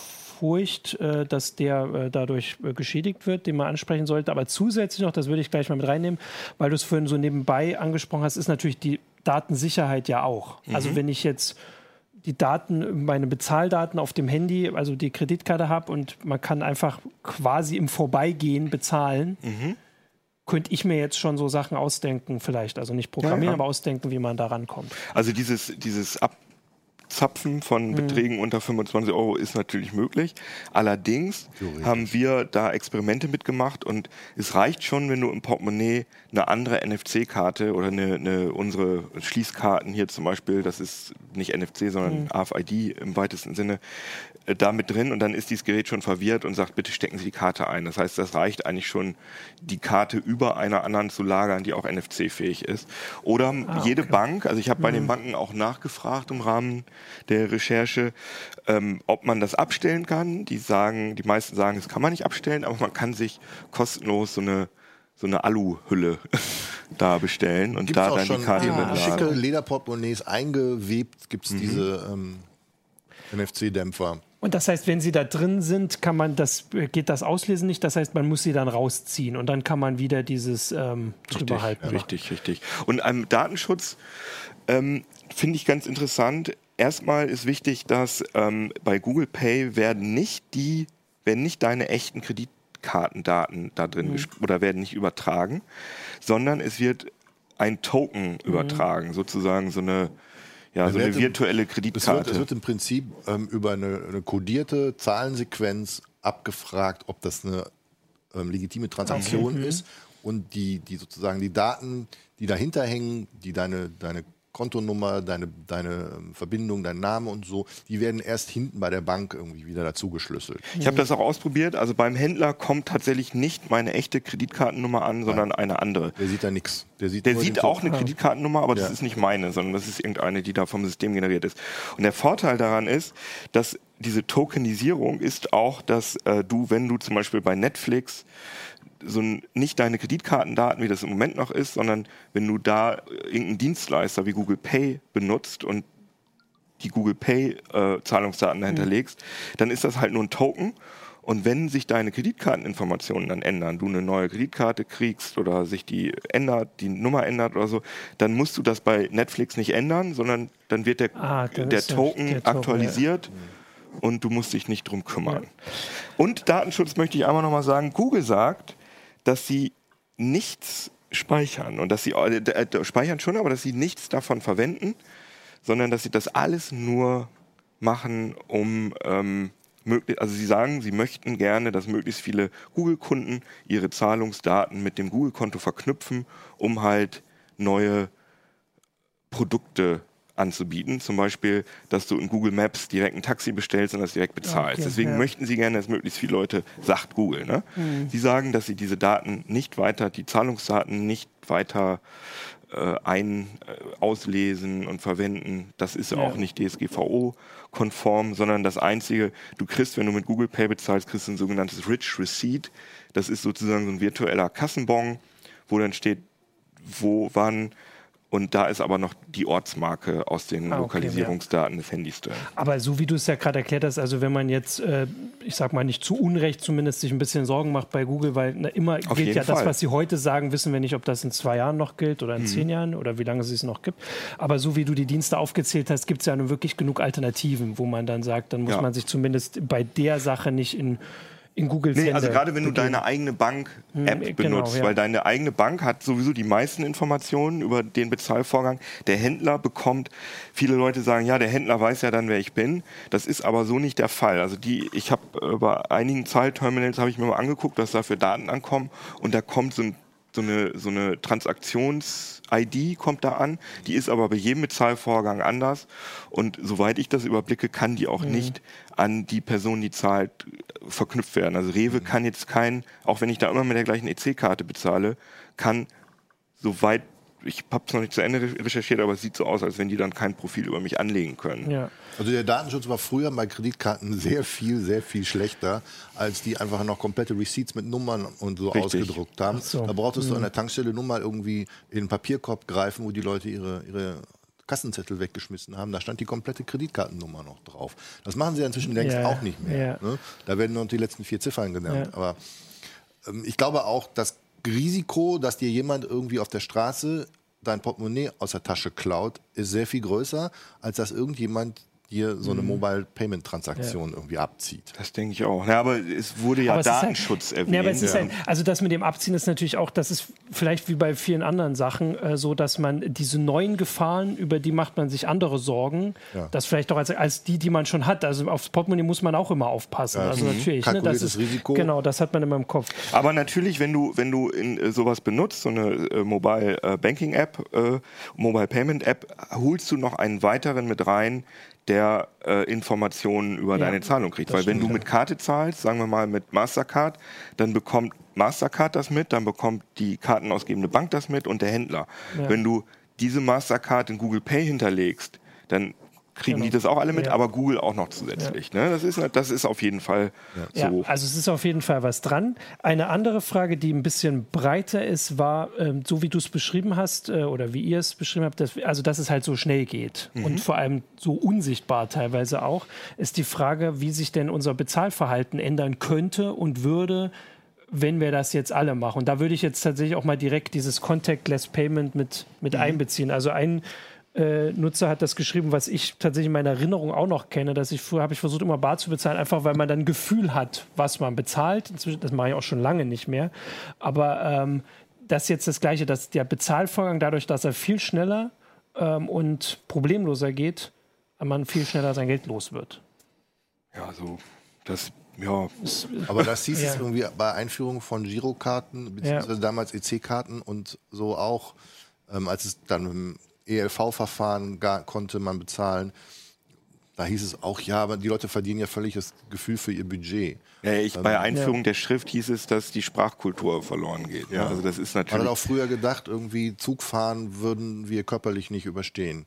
Furcht, äh, dass der äh, dadurch äh, geschädigt wird, den man ansprechen sollte. Aber zusätzlich noch, das würde ich gleich mal mit reinnehmen, weil du es vorhin so nebenbei angesprochen hast, ist natürlich die Datensicherheit ja auch. Mhm. Also wenn ich jetzt die Daten, meine Bezahldaten auf dem Handy, also die Kreditkarte habe und man kann einfach quasi im Vorbeigehen bezahlen, mhm. könnte ich mir jetzt schon so Sachen ausdenken, vielleicht, also nicht programmieren, ja, ja. aber ausdenken, wie man da rankommt. Also dieses, dieses Ab Abzapfen von mhm. Beträgen unter 25 Euro ist natürlich möglich. Allerdings haben wir da Experimente mitgemacht und es reicht schon, wenn du im Portemonnaie eine andere NFC-Karte oder eine, eine, unsere Schließkarten hier zum Beispiel, das ist nicht NFC, sondern mhm. AFID im weitesten Sinne, da mit drin und dann ist dieses Gerät schon verwirrt und sagt, bitte stecken Sie die Karte ein. Das heißt, das reicht eigentlich schon, die Karte über einer anderen zu lagern, die auch NFC-fähig ist. Oder ah, jede okay. Bank, also ich habe bei mhm. den Banken auch nachgefragt im Rahmen der Recherche, ähm, ob man das abstellen kann. Die sagen, die meisten sagen, das kann man nicht abstellen, aber man kann sich kostenlos so eine so eine Aluhülle <laughs> da bestellen und gibt's da dann die Karte ah, schicke Lederportemonnaies eingewebt gibt es mhm. diese ähm, NFC-Dämpfer. Und das heißt, wenn sie da drin sind, kann man das, geht das Auslesen nicht. Das heißt, man muss sie dann rausziehen und dann kann man wieder dieses ähm, drüber richtig, halten. Richtig, richtig. Und am Datenschutz ähm, finde ich ganz interessant. erstmal ist wichtig, dass ähm, bei Google Pay werden nicht die, werden nicht deine echten Kreditkartendaten da drin mhm. oder werden nicht übertragen, sondern es wird ein Token mhm. übertragen, sozusagen so eine ja, so eine virtuelle Kreditkarte. Es wird, es wird im Prinzip ähm, über eine, eine kodierte Zahlensequenz abgefragt, ob das eine ähm, legitime Transaktion okay. ist und die, die sozusagen die Daten, die dahinter hängen, die deine, deine Kontonummer, deine, deine ähm, Verbindung, dein Name und so, die werden erst hinten bei der Bank irgendwie wieder dazu geschlüsselt. Ich habe das auch ausprobiert. Also beim Händler kommt tatsächlich nicht meine echte Kreditkartennummer an, sondern Nein. eine andere. Der sieht da nichts. Der sieht, der sieht auch eine Kreditkartennummer, aber ja. das ist nicht meine, sondern das ist irgendeine, die da vom System generiert ist. Und der Vorteil daran ist, dass diese Tokenisierung ist auch, dass äh, du, wenn du zum Beispiel bei Netflix so nicht deine Kreditkartendaten, wie das im Moment noch ist, sondern wenn du da äh, irgendeinen Dienstleister wie Google Pay benutzt und die Google Pay äh, Zahlungsdaten dahinter mhm. legst, dann ist das halt nur ein Token. Und wenn sich deine Kreditkarteninformationen dann ändern, du eine neue Kreditkarte kriegst oder sich die ändert, die Nummer ändert oder so, dann musst du das bei Netflix nicht ändern, sondern dann wird der, ah, der, Token der Token aktualisiert. Ja und du musst dich nicht drum kümmern. Ja. Und Datenschutz möchte ich einmal nochmal sagen, Google sagt, dass sie nichts speichern. Und dass sie äh, äh, speichern schon, aber dass sie nichts davon verwenden, sondern dass sie das alles nur machen, um ähm, also sie sagen, sie möchten gerne, dass möglichst viele Google-Kunden ihre Zahlungsdaten mit dem Google-Konto verknüpfen, um halt neue Produkte anzubieten. Zum Beispiel, dass du in Google Maps direkt ein Taxi bestellst und das direkt bezahlst. Okay, Deswegen ja. möchten sie gerne, dass möglichst viele Leute, sagt Google. Ne? Mhm. Sie sagen, dass sie diese Daten nicht weiter, die Zahlungsdaten nicht weiter äh, ein, äh, auslesen und verwenden. Das ist ja. auch nicht DSGVO-konform, sondern das Einzige, du kriegst, wenn du mit Google Pay bezahlst, kriegst du ein sogenanntes Rich Receipt. Das ist sozusagen so ein virtueller Kassenbon, wo dann steht, wo, wann, und da ist aber noch die Ortsmarke aus den ah, okay, Lokalisierungsdaten ja. des Handys drin. Aber so wie du es ja gerade erklärt hast, also wenn man jetzt, äh, ich sag mal nicht zu Unrecht zumindest sich ein bisschen Sorgen macht bei Google, weil na, immer Auf gilt ja Fall. das, was sie heute sagen, wissen wir nicht, ob das in zwei Jahren noch gilt oder in hm. zehn Jahren oder wie lange es es noch gibt. Aber so wie du die Dienste aufgezählt hast, gibt es ja nun wirklich genug Alternativen, wo man dann sagt, dann muss ja. man sich zumindest bei der Sache nicht in in Googles nee, Also gerade wenn du deine eigene Bank-App hm, genau, benutzt, ja. weil deine eigene Bank hat sowieso die meisten Informationen über den Bezahlvorgang. Der Händler bekommt, viele Leute sagen, ja, der Händler weiß ja dann, wer ich bin. Das ist aber so nicht der Fall. Also die, ich habe äh, bei einigen Zahlterminals habe ich mir mal angeguckt, dass dafür Daten ankommen und da kommt so ein so eine, so eine Transaktions-ID kommt da an. Die ist aber bei jedem Bezahlvorgang anders. Und soweit ich das überblicke, kann die auch mhm. nicht an die Person, die zahlt, verknüpft werden. Also Rewe mhm. kann jetzt kein, auch wenn ich da immer mit der gleichen EC-Karte bezahle, kann soweit ich habe es noch nicht zu Ende recherchiert, aber es sieht so aus, als wenn die dann kein Profil über mich anlegen können. Ja. Also der Datenschutz war früher bei Kreditkarten sehr viel, sehr viel schlechter, als die einfach noch komplette Receipts mit Nummern und so Richtig. ausgedruckt haben. So. Da brauchtest mhm. du an der Tankstelle nur mal irgendwie in den Papierkorb greifen, wo die Leute ihre, ihre Kassenzettel weggeschmissen haben. Da stand die komplette Kreditkartennummer noch drauf. Das machen sie inzwischen längst ja. auch nicht mehr. Ja. Ne? Da werden nur die letzten vier Ziffern genannt. Ja. Aber ähm, ich glaube auch, das Risiko, dass dir jemand irgendwie auf der Straße dein Portemonnaie aus der Tasche klaut, ist sehr viel größer, als dass irgendjemand dir so eine mhm. Mobile Payment Transaktion ja. irgendwie abzieht. Das denke ich auch. Ja, aber es wurde ja aber Datenschutz halt, erwähnt. Ja, aber es ist halt, also das mit dem Abziehen ist natürlich auch, das ist vielleicht wie bei vielen anderen Sachen äh, so, dass man diese neuen Gefahren, über die macht man sich andere Sorgen, ja. das vielleicht auch als, als die, die man schon hat. Also aufs Portemonnaie muss man auch immer aufpassen. Ja, also mhm. natürlich, ne, das ist Risiko. genau, das hat man immer im Kopf. Aber natürlich, wenn du wenn du in äh, sowas benutzt, so eine äh, Mobile äh, Banking App, äh, Mobile Payment App, holst du noch einen weiteren mit rein, der äh, Informationen über ja, deine Zahlung kriegt. Weil wenn du mit Karte zahlst, sagen wir mal mit Mastercard, dann bekommt Mastercard das mit, dann bekommt die kartenausgebende Bank das mit und der Händler. Ja. Wenn du diese Mastercard in Google Pay hinterlegst, dann kriegen genau. die das auch alle mit, ja. aber Google auch noch zusätzlich. Ja. Ne? Das, ist, das ist auf jeden Fall ja. so. also es ist auf jeden Fall was dran. Eine andere Frage, die ein bisschen breiter ist, war, ähm, so wie du es beschrieben hast äh, oder wie ihr es beschrieben habt, dass, also dass es halt so schnell geht mhm. und vor allem so unsichtbar teilweise auch, ist die Frage, wie sich denn unser Bezahlverhalten ändern könnte und würde, wenn wir das jetzt alle machen. Und da würde ich jetzt tatsächlich auch mal direkt dieses Contactless Payment mit, mit mhm. einbeziehen. Also ein äh, Nutzer hat das geschrieben, was ich tatsächlich in meiner Erinnerung auch noch kenne, dass ich früher habe ich versucht, immer bar zu bezahlen, einfach weil man dann ein Gefühl hat, was man bezahlt. Inzwischen, das mache ich auch schon lange nicht mehr. Aber ähm, das ist jetzt das Gleiche, dass der Bezahlvorgang dadurch, dass er viel schneller ähm, und problemloser geht, man viel schneller sein Geld los wird. Ja, so das ja. Aber das hieß <laughs> ja. es irgendwie bei Einführung von Girokarten, beziehungsweise ja. damals EC-Karten und so auch, ähm, als es dann ELV-Verfahren konnte man bezahlen. Da hieß es auch, ja, aber die Leute verdienen ja völlig das Gefühl für ihr Budget. Ja, ich, ähm, bei Einführung ja. der Schrift hieß es, dass die Sprachkultur verloren geht. Ja. Also das ist natürlich. Man hat auch früher gedacht, irgendwie Zugfahren würden wir körperlich nicht überstehen.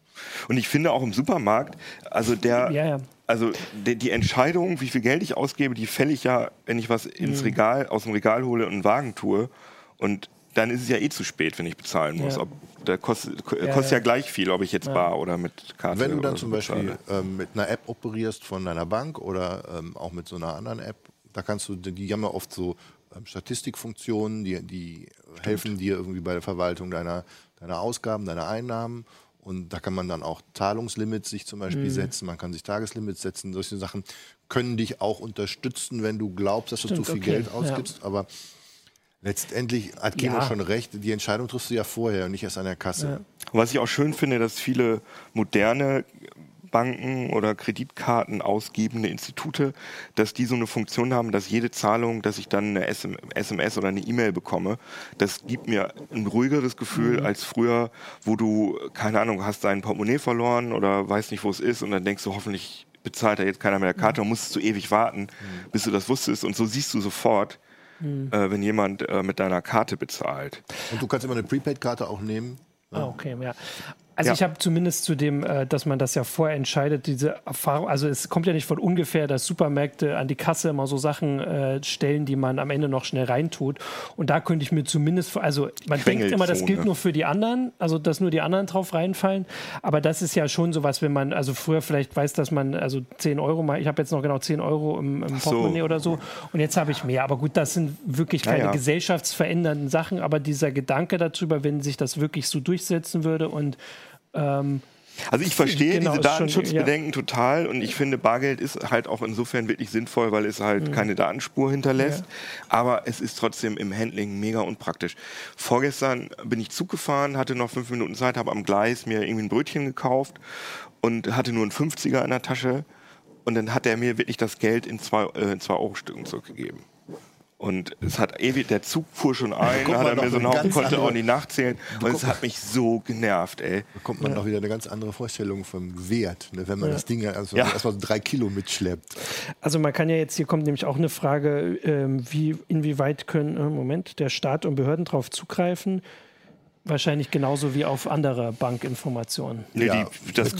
Und ich finde auch im Supermarkt, also der, ja, ja. also die, die, Entscheidung, wie viel Geld ich ausgebe, die fälle ich ja, wenn ich was ins mhm. Regal, aus dem Regal hole und einen Wagen tue. Und dann ist es ja eh zu spät, wenn ich bezahlen muss. Ja. Ob, der kostet, ja, kostet ja, gleich viel, ob ich jetzt bar oder mit Karte. Wenn du dann zum Beispiel ähm, mit einer App operierst von deiner Bank oder ähm, auch mit so einer anderen App, da kannst du, die haben ja oft so ähm, Statistikfunktionen, die, die helfen dir irgendwie bei der Verwaltung deiner, deiner Ausgaben, deiner Einnahmen. Und da kann man dann auch Zahlungslimits sich zum Beispiel mhm. setzen, man kann sich Tageslimits setzen. Solche Sachen können dich auch unterstützen, wenn du glaubst, dass Stimmt, du zu viel okay. Geld ausgibst. Aber Letztendlich hat Kino ja. schon recht, die Entscheidung triffst du ja vorher und nicht erst an der Kasse. Ja. Was ich auch schön finde, dass viele moderne Banken oder Kreditkarten ausgebende Institute, dass die so eine Funktion haben, dass jede Zahlung, dass ich dann eine SMS oder eine E-Mail bekomme, das gibt mir ein ruhigeres Gefühl mhm. als früher, wo du, keine Ahnung, hast dein Portemonnaie verloren oder weißt nicht, wo es ist und dann denkst du, hoffentlich bezahlt da jetzt keiner mehr der Karte und musstest du ewig warten, mhm. bis du das wusstest und so siehst du sofort, mhm. äh, wenn jemand äh, mit deiner Karte bezahlt. Und du kannst immer eine Prepaid-Karte auch nehmen. Ah, okay, ja. Also ja. ich habe zumindest zu dem, äh, dass man das ja vorher entscheidet, diese Erfahrung, also es kommt ja nicht von ungefähr, dass Supermärkte an die Kasse immer so Sachen äh, stellen, die man am Ende noch schnell reintut. Und da könnte ich mir zumindest, also man denkt immer, das gilt nur für die anderen, also dass nur die anderen drauf reinfallen. Aber das ist ja schon sowas, wenn man, also früher vielleicht weiß, dass man, also 10 Euro mal, ich habe jetzt noch genau 10 Euro im, im Portemonnaie so. oder so und jetzt habe ich mehr. Aber gut, das sind wirklich keine ja. gesellschaftsverändernden Sachen, aber dieser Gedanke darüber, wenn sich das wirklich so durchsetzen würde und ähm, also ich verstehe genau, diese Datenschutzbedenken ja. total und ich finde, Bargeld ist halt auch insofern wirklich sinnvoll, weil es halt mhm. keine Datenspur hinterlässt. Ja. Aber es ist trotzdem im Handling mega unpraktisch. Vorgestern bin ich Zug gefahren, hatte noch fünf Minuten Zeit, habe am Gleis mir irgendwie ein Brötchen gekauft und hatte nur einen 50er in der Tasche. Und dann hat er mir wirklich das Geld in zwei, äh, zwei Euro-Stücken zurückgegeben. Und es hat ewig, der Zug fuhr schon ein, hat er mir so einen Haufen, konnte auch nicht nachzählen. Und es hat mich so genervt, ey. Da kommt man ja. noch wieder eine ganz andere Vorstellung vom Wert, ne, wenn man ja. das Ding also ja. erstmal so drei Kilo mitschleppt. Also man kann ja jetzt, hier kommt nämlich auch eine Frage, ähm, wie, inwieweit können, äh, Moment, der Staat und Behörden darauf zugreifen, Wahrscheinlich genauso wie auf andere Bankinformationen. Nee, ja. die, das,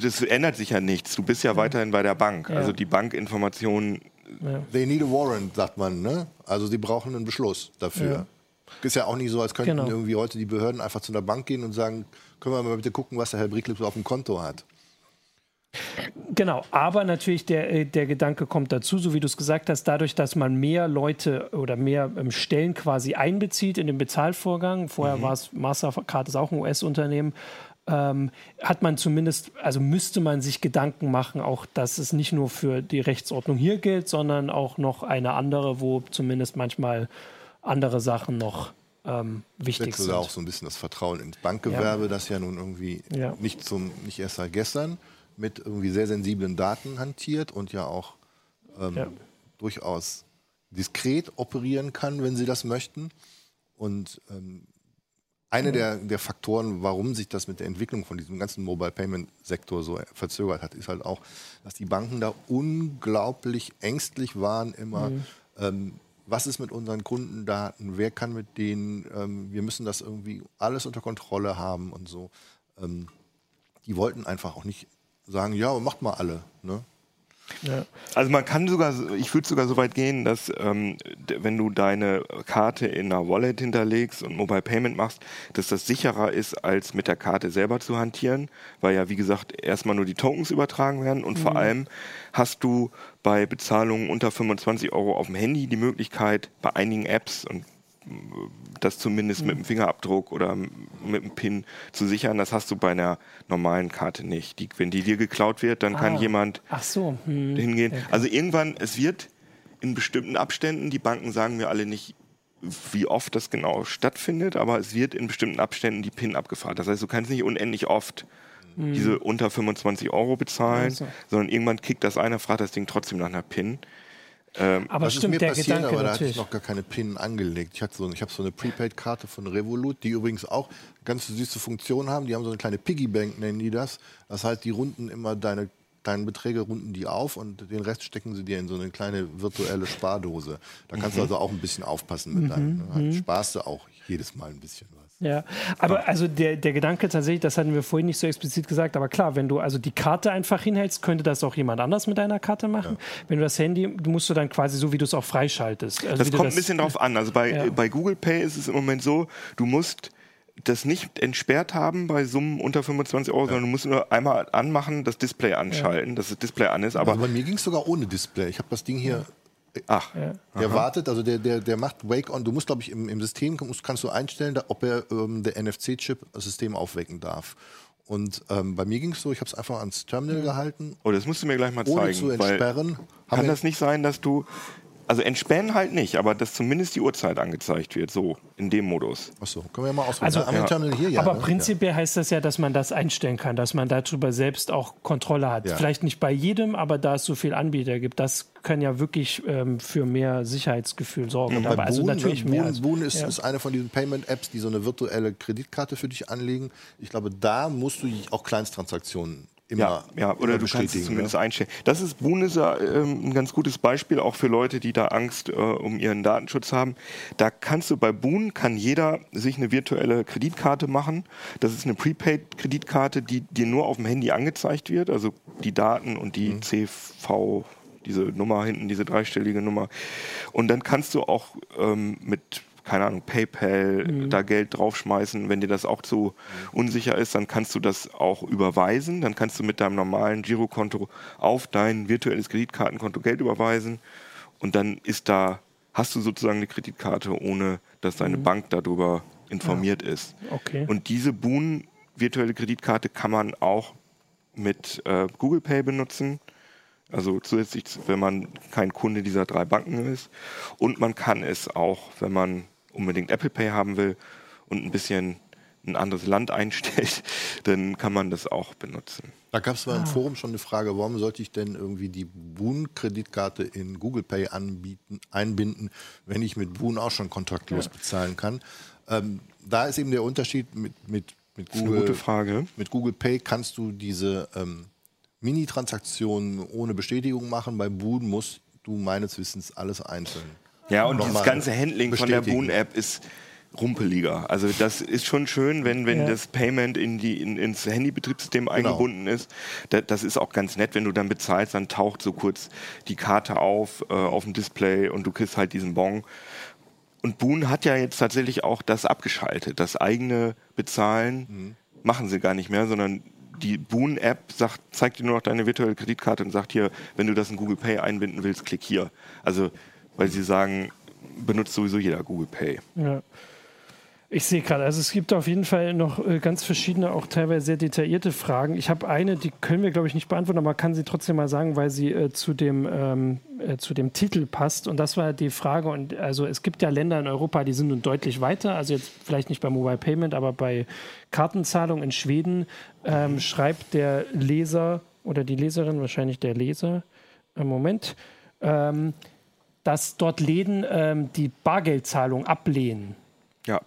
das, ändert sich ja nichts. Du bist ja, ja. weiterhin bei der Bank. Ja. Also die Bankinformationen ja. They need a warrant, sagt man. Ne? Also sie brauchen einen Beschluss dafür. Ja. Ist ja auch nicht so, als könnten genau. irgendwie heute die Behörden einfach zu einer Bank gehen und sagen, können wir mal bitte gucken, was der Herr Bricklips auf dem Konto hat. Genau, aber natürlich der, äh, der Gedanke kommt dazu, so wie du es gesagt hast, dadurch, dass man mehr Leute oder mehr ähm, Stellen quasi einbezieht in den Bezahlvorgang. Vorher mhm. war es Mastercard ist auch ein US-Unternehmen ähm, hat man zumindest, also müsste man sich Gedanken machen, auch dass es nicht nur für die Rechtsordnung hier gilt, sondern auch noch eine andere, wo zumindest manchmal andere Sachen noch ähm, wichtig sind. auch so ein bisschen das Vertrauen ins Bankgewerbe, ja. das ja nun irgendwie ja. nicht, zum, nicht erst seit gestern mit irgendwie sehr sensiblen Daten hantiert und ja auch ähm, ja. durchaus diskret operieren kann, wenn sie das möchten. Und ähm, einer der, der Faktoren, warum sich das mit der Entwicklung von diesem ganzen Mobile Payment Sektor so verzögert hat, ist halt auch, dass die Banken da unglaublich ängstlich waren immer. Mhm. Ähm, was ist mit unseren Kundendaten? Wer kann mit denen? Ähm, wir müssen das irgendwie alles unter Kontrolle haben und so. Ähm, die wollten einfach auch nicht sagen, ja, macht mal alle. Ne? Ja. Also man kann sogar, ich würde sogar so weit gehen, dass ähm, wenn du deine Karte in einer Wallet hinterlegst und Mobile Payment machst, dass das sicherer ist, als mit der Karte selber zu hantieren, weil ja wie gesagt erstmal nur die Tokens übertragen werden und mhm. vor allem hast du bei Bezahlungen unter 25 Euro auf dem Handy die Möglichkeit, bei einigen Apps und das zumindest Mhm. mit dem Fingerabdruck oder mit dem PIN zu sichern. Das hast du bei einer normalen Karte nicht. Die, wenn die dir geklaut wird, dann kann Ah. jemand Ach so. Hm. hingehen. Also irgendwann, es wird in bestimmten Abständen, die Banken sagen mir alle nicht, wie oft das genau stattfindet, aber es wird in bestimmten Abständen die PIN abgefragt. Das heißt, du kannst nicht unendlich oft diese unter 25 Euro bezahlen, Ach so. sondern irgendwann kickt das einer, fragt das Ding trotzdem nach einer PIN. Aber Das ist stimmt, mir der passiert, Gedanke aber da hatte ich noch gar keine PIN angelegt. Ich, hatte so, ich habe so eine Prepaid-Karte von Revolut, die übrigens auch ganz süße Funktion haben. Die haben so eine kleine Piggybank, nennen die das. Das heißt, die runden immer deine deine Beträge runden die auf und den Rest stecken sie dir in so eine kleine virtuelle Spardose. Da kannst du also auch ein bisschen aufpassen mit deinem. Ne? Halt sparst du auch jedes Mal ein bisschen was. Ja, aber also der, der Gedanke tatsächlich, das hatten wir vorhin nicht so explizit gesagt, aber klar, wenn du also die Karte einfach hinhältst, könnte das auch jemand anders mit deiner Karte machen. Wenn du das Handy, du musst du dann quasi so, wie du es auch freischaltest. Also Das kommt ein bisschen drauf an. Also bei, Ja. bei Google Pay ist es im Moment so, du musst das nicht entsperrt haben bei Summen unter 25 Euro, sondern du musst nur einmal anmachen, das Display anschalten, dass das Display an ist. Aber Also bei mir ging es sogar ohne Display. Ich habe das Ding hier. Ach, Der wartet, also der, der, der macht Wake on. Du musst, glaube ich, im, im System musst, kannst du einstellen, da, ob er ähm, der NFC-Chip das System aufwecken darf. Und ähm, bei mir ging es so, ich habe es einfach ans Terminal gehalten, oh, das musst du mir gleich mal ohne zeigen. zu weil entsperren. Kann das nicht sein, dass du also entsperren halt nicht, aber dass zumindest die Uhrzeit angezeigt wird, so in dem Modus. Achso, können wir ja mal ausprobieren. Also- ein Terminal hier? Ja, aber ne? prinzipiell heißt das ja, dass man das einstellen kann, dass man darüber selbst auch Kontrolle hat. Ja. Vielleicht nicht bei jedem, aber da es so viele Anbieter gibt, das kann ja wirklich ähm, für mehr Sicherheitsgefühl sorgen. Bei dabei. also Boon, natürlich ne? mehr. Boon, Boon ist, ja. ist eine von diesen Payment-Apps, die so eine virtuelle Kreditkarte für dich anlegen. Ich glaube, da musst du auch Kleinsttransaktionen immer, Ja, ja oder immer du kannst es zumindest ne? einstellen. Das ist ja, ähm, ein ganz gutes Beispiel, auch für Leute, die da Angst äh, um ihren Datenschutz haben. Da kannst du bei Boon, kann jeder sich eine virtuelle Kreditkarte machen. Das ist eine Prepaid-Kreditkarte, die dir nur auf dem Handy angezeigt wird, also die Daten und die CV, diese Nummer hinten, diese dreistellige Nummer. Und dann kannst du auch ähm, mit keine Ahnung, PayPal, da Geld draufschmeißen. Wenn dir das auch zu unsicher ist, dann kannst du das auch überweisen. Dann kannst du mit deinem normalen Girokonto auf dein virtuelles Kreditkartenkonto Geld überweisen. Und dann ist da, hast du sozusagen eine Kreditkarte, ohne dass deine Bank darüber informiert ist. Okay. Und diese Boon virtuelle Kreditkarte kann man auch mit äh, Google Pay benutzen. Also zusätzlich, wenn man kein Kunde dieser drei Banken ist. Und man kann es auch, wenn man unbedingt Apple Pay haben will und ein bisschen ein anderes Land <laughs> einstellt, dann kann man das auch benutzen. Da gab es mal Ah. im Forum schon eine Frage, warum sollte ich denn irgendwie die Boon-Kreditkarte in Google Pay anbieten, einbinden, wenn ich mit Boon auch schon kontaktlos bezahlen kann. Ähm, da ist eben der Unterschied mit, mit, mit Das ist eine Google. gute Frage. Mit Google Pay kannst du diese ähm, Mini-Transaktionen ohne Bestätigung machen. Bei Boon musst du meines Wissens alles einzeln. Ja, und Nochmal dieses ganze Handling von der bestätigen. Boon-App ist rumpeliger. Also das ist schon schön, wenn, wenn Ja. das Payment in die, in, ins Handybetriebssystem eingebunden ist. Da, das ist auch ganz nett, wenn du dann bezahlst, dann taucht so kurz die Karte auf äh, auf dem Display und du kriegst halt diesen Bon. Und Boon hat ja jetzt tatsächlich auch das abgeschaltet. Das eigene Bezahlen machen sie gar nicht mehr, sondern die Boon-App sagt, zeigt dir nur noch deine virtuelle Kreditkarte und sagt hier, wenn du das in Google Pay einbinden willst, klick hier. Also, weil sie sagen, benutzt sowieso jeder Google Pay. Ja. Ich sehe gerade, also es gibt auf jeden Fall noch äh, ganz verschiedene, auch teilweise sehr detaillierte Fragen. Ich habe eine, die können wir, glaube ich, nicht beantworten, aber man kann sie trotzdem mal sagen, weil sie äh, zu, dem, ähm, äh, zu dem Titel passt. Und das war die Frage. Und also es gibt ja Länder in Europa, die sind nun deutlich weiter. Also jetzt vielleicht nicht bei Mobile Payment, aber bei Kartenzahlung in Schweden ähm, schreibt der Leser oder die Leserin, wahrscheinlich der Leser, im Moment, ähm, dass dort Läden ähm, die Bargeldzahlung ablehnen. Ja.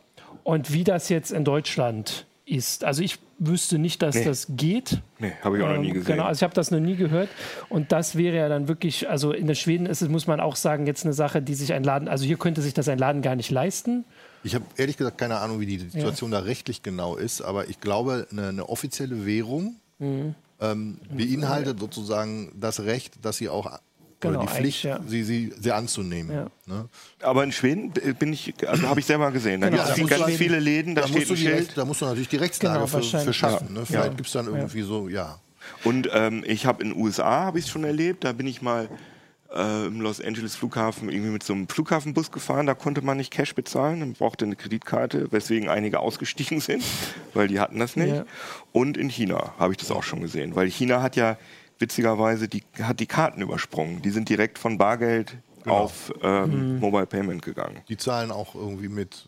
Und wie das jetzt in Deutschland ist. Also ich wüsste nicht, dass Nee. das geht. Nee, habe ich auch noch nie Ähm, gesehen. Genau, also ich habe das noch nie gehört. Und das wäre ja dann wirklich, also in der Schweden ist es, muss man auch sagen, jetzt eine Sache, die sich ein Laden, also hier könnte sich das ein Laden gar nicht leisten. Ich habe ehrlich gesagt keine Ahnung, wie die Situation da rechtlich genau ist, aber ich glaube, eine, eine offizielle Währung Mhm. ähm, beinhaltet sozusagen das Recht, dass sie auch Genau, oder die Pflicht, ja. sie, sie, sie anzunehmen. Ja. Ne? Aber in Schweden äh, bin ich, also habe ich selber gesehen. Da Genau, gibt es ganz halt- viele Läden, da, Da steht musst, du ein die Schild. Recht, da musst du natürlich die Rechtslage Genau, für, für schaffen. Ne? Vielleicht Ja. gibt es dann irgendwie so, ja. Und ähm, ich habe in den USA, habe ich es schon erlebt, da bin ich mal äh, im Los Angeles Flughafen irgendwie mit so einem Flughafenbus gefahren. Da konnte man nicht Cash bezahlen, man brauchte eine Kreditkarte, weswegen einige <laughs> ausgestiegen sind, weil die hatten das nicht. Ja. Und in China habe ich das auch schon gesehen, weil China hat ja witzigerweise die, hat die Karten übersprungen. Die sind direkt von Bargeld genau. auf ähm, mhm. Mobile Payment gegangen. Die zahlen auch irgendwie mit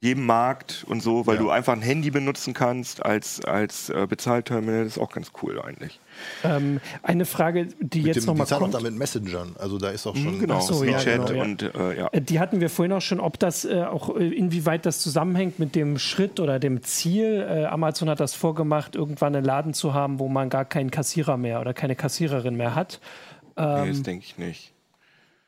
jedem Markt und so, weil ja. du einfach ein Handy benutzen kannst als, als äh, Bezahlterminal. Das ist auch ganz cool eigentlich. Ähm, eine Frage, die mit jetzt nochmal kommt. Die da mit Messengern, also da ist auch schon... Mhm, genau, so, ja, genau, ja. und äh, ja. Äh, die hatten wir vorhin auch schon, ob das äh, auch, äh, inwieweit das zusammenhängt mit dem Schritt oder dem Ziel. Äh, Amazon hat das vorgemacht, irgendwann einen Laden zu haben, wo man gar keinen Kassierer mehr oder keine Kassiererin mehr hat. Ähm, nee, das denke ich nicht.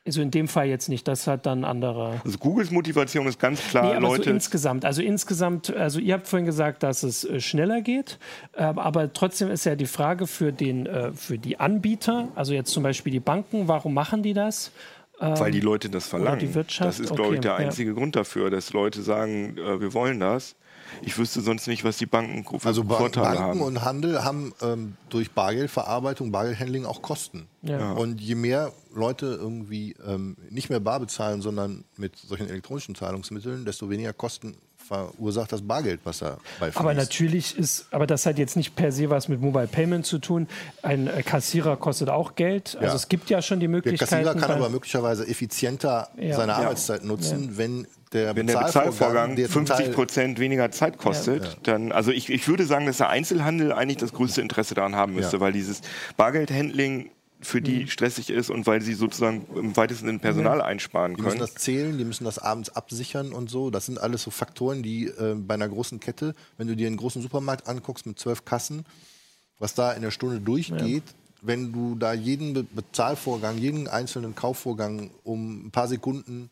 Also in dem Fall jetzt nicht, das hat dann andere. Also Googles Motivation ist ganz klar, nee, aber Leute. So insgesamt, also insgesamt, also ihr habt vorhin gesagt, dass es äh, schneller geht, äh, aber trotzdem ist ja die Frage für den, äh, für die Anbieter, also jetzt zum Beispiel die Banken, warum machen die das? Weil die ähm, Leute das verlangen. Die Wirtschaft? Das ist, glaube ich, der einzige ja. Grund dafür, dass Leute sagen, wir wollen das. Ich wüsste sonst nicht, was die Banken für also Vorteile Banken haben. und Handel haben ähm, durch Bargeldverarbeitung, Bargeldhandling auch Kosten. Ja. Und je mehr Leute irgendwie ähm, nicht mehr bar bezahlen, sondern mit solchen elektronischen Zahlungsmitteln, desto weniger Kosten verursacht das Bargeld, was da bei Aber natürlich ist, aber das hat jetzt nicht per se was mit Mobile Payment zu tun. Ein äh, Kassierer kostet auch Geld. Also ja. es gibt ja schon die Möglichkeit. Der Kassierer kann aber möglicherweise effizienter ja. seine Arbeitszeit nutzen, wenn der wenn der Bezahlvorgang 50 Prozent weniger Zeit kostet, ja. dann, also ich, ich würde sagen, dass der Einzelhandel eigentlich das größte Interesse daran haben müsste, ja. weil dieses Bargeldhandling für die mhm. stressig ist und weil sie sozusagen im weitesten Sinne Personal mhm. einsparen können. Die müssen das zählen, die müssen das abends absichern und so. Das sind alles so Faktoren, die äh, bei einer großen Kette, wenn du dir einen großen Supermarkt anguckst mit zwölf Kassen, was da in der Stunde durchgeht, ja. wenn du da jeden Bezahlvorgang, jeden einzelnen Kaufvorgang um ein paar Sekunden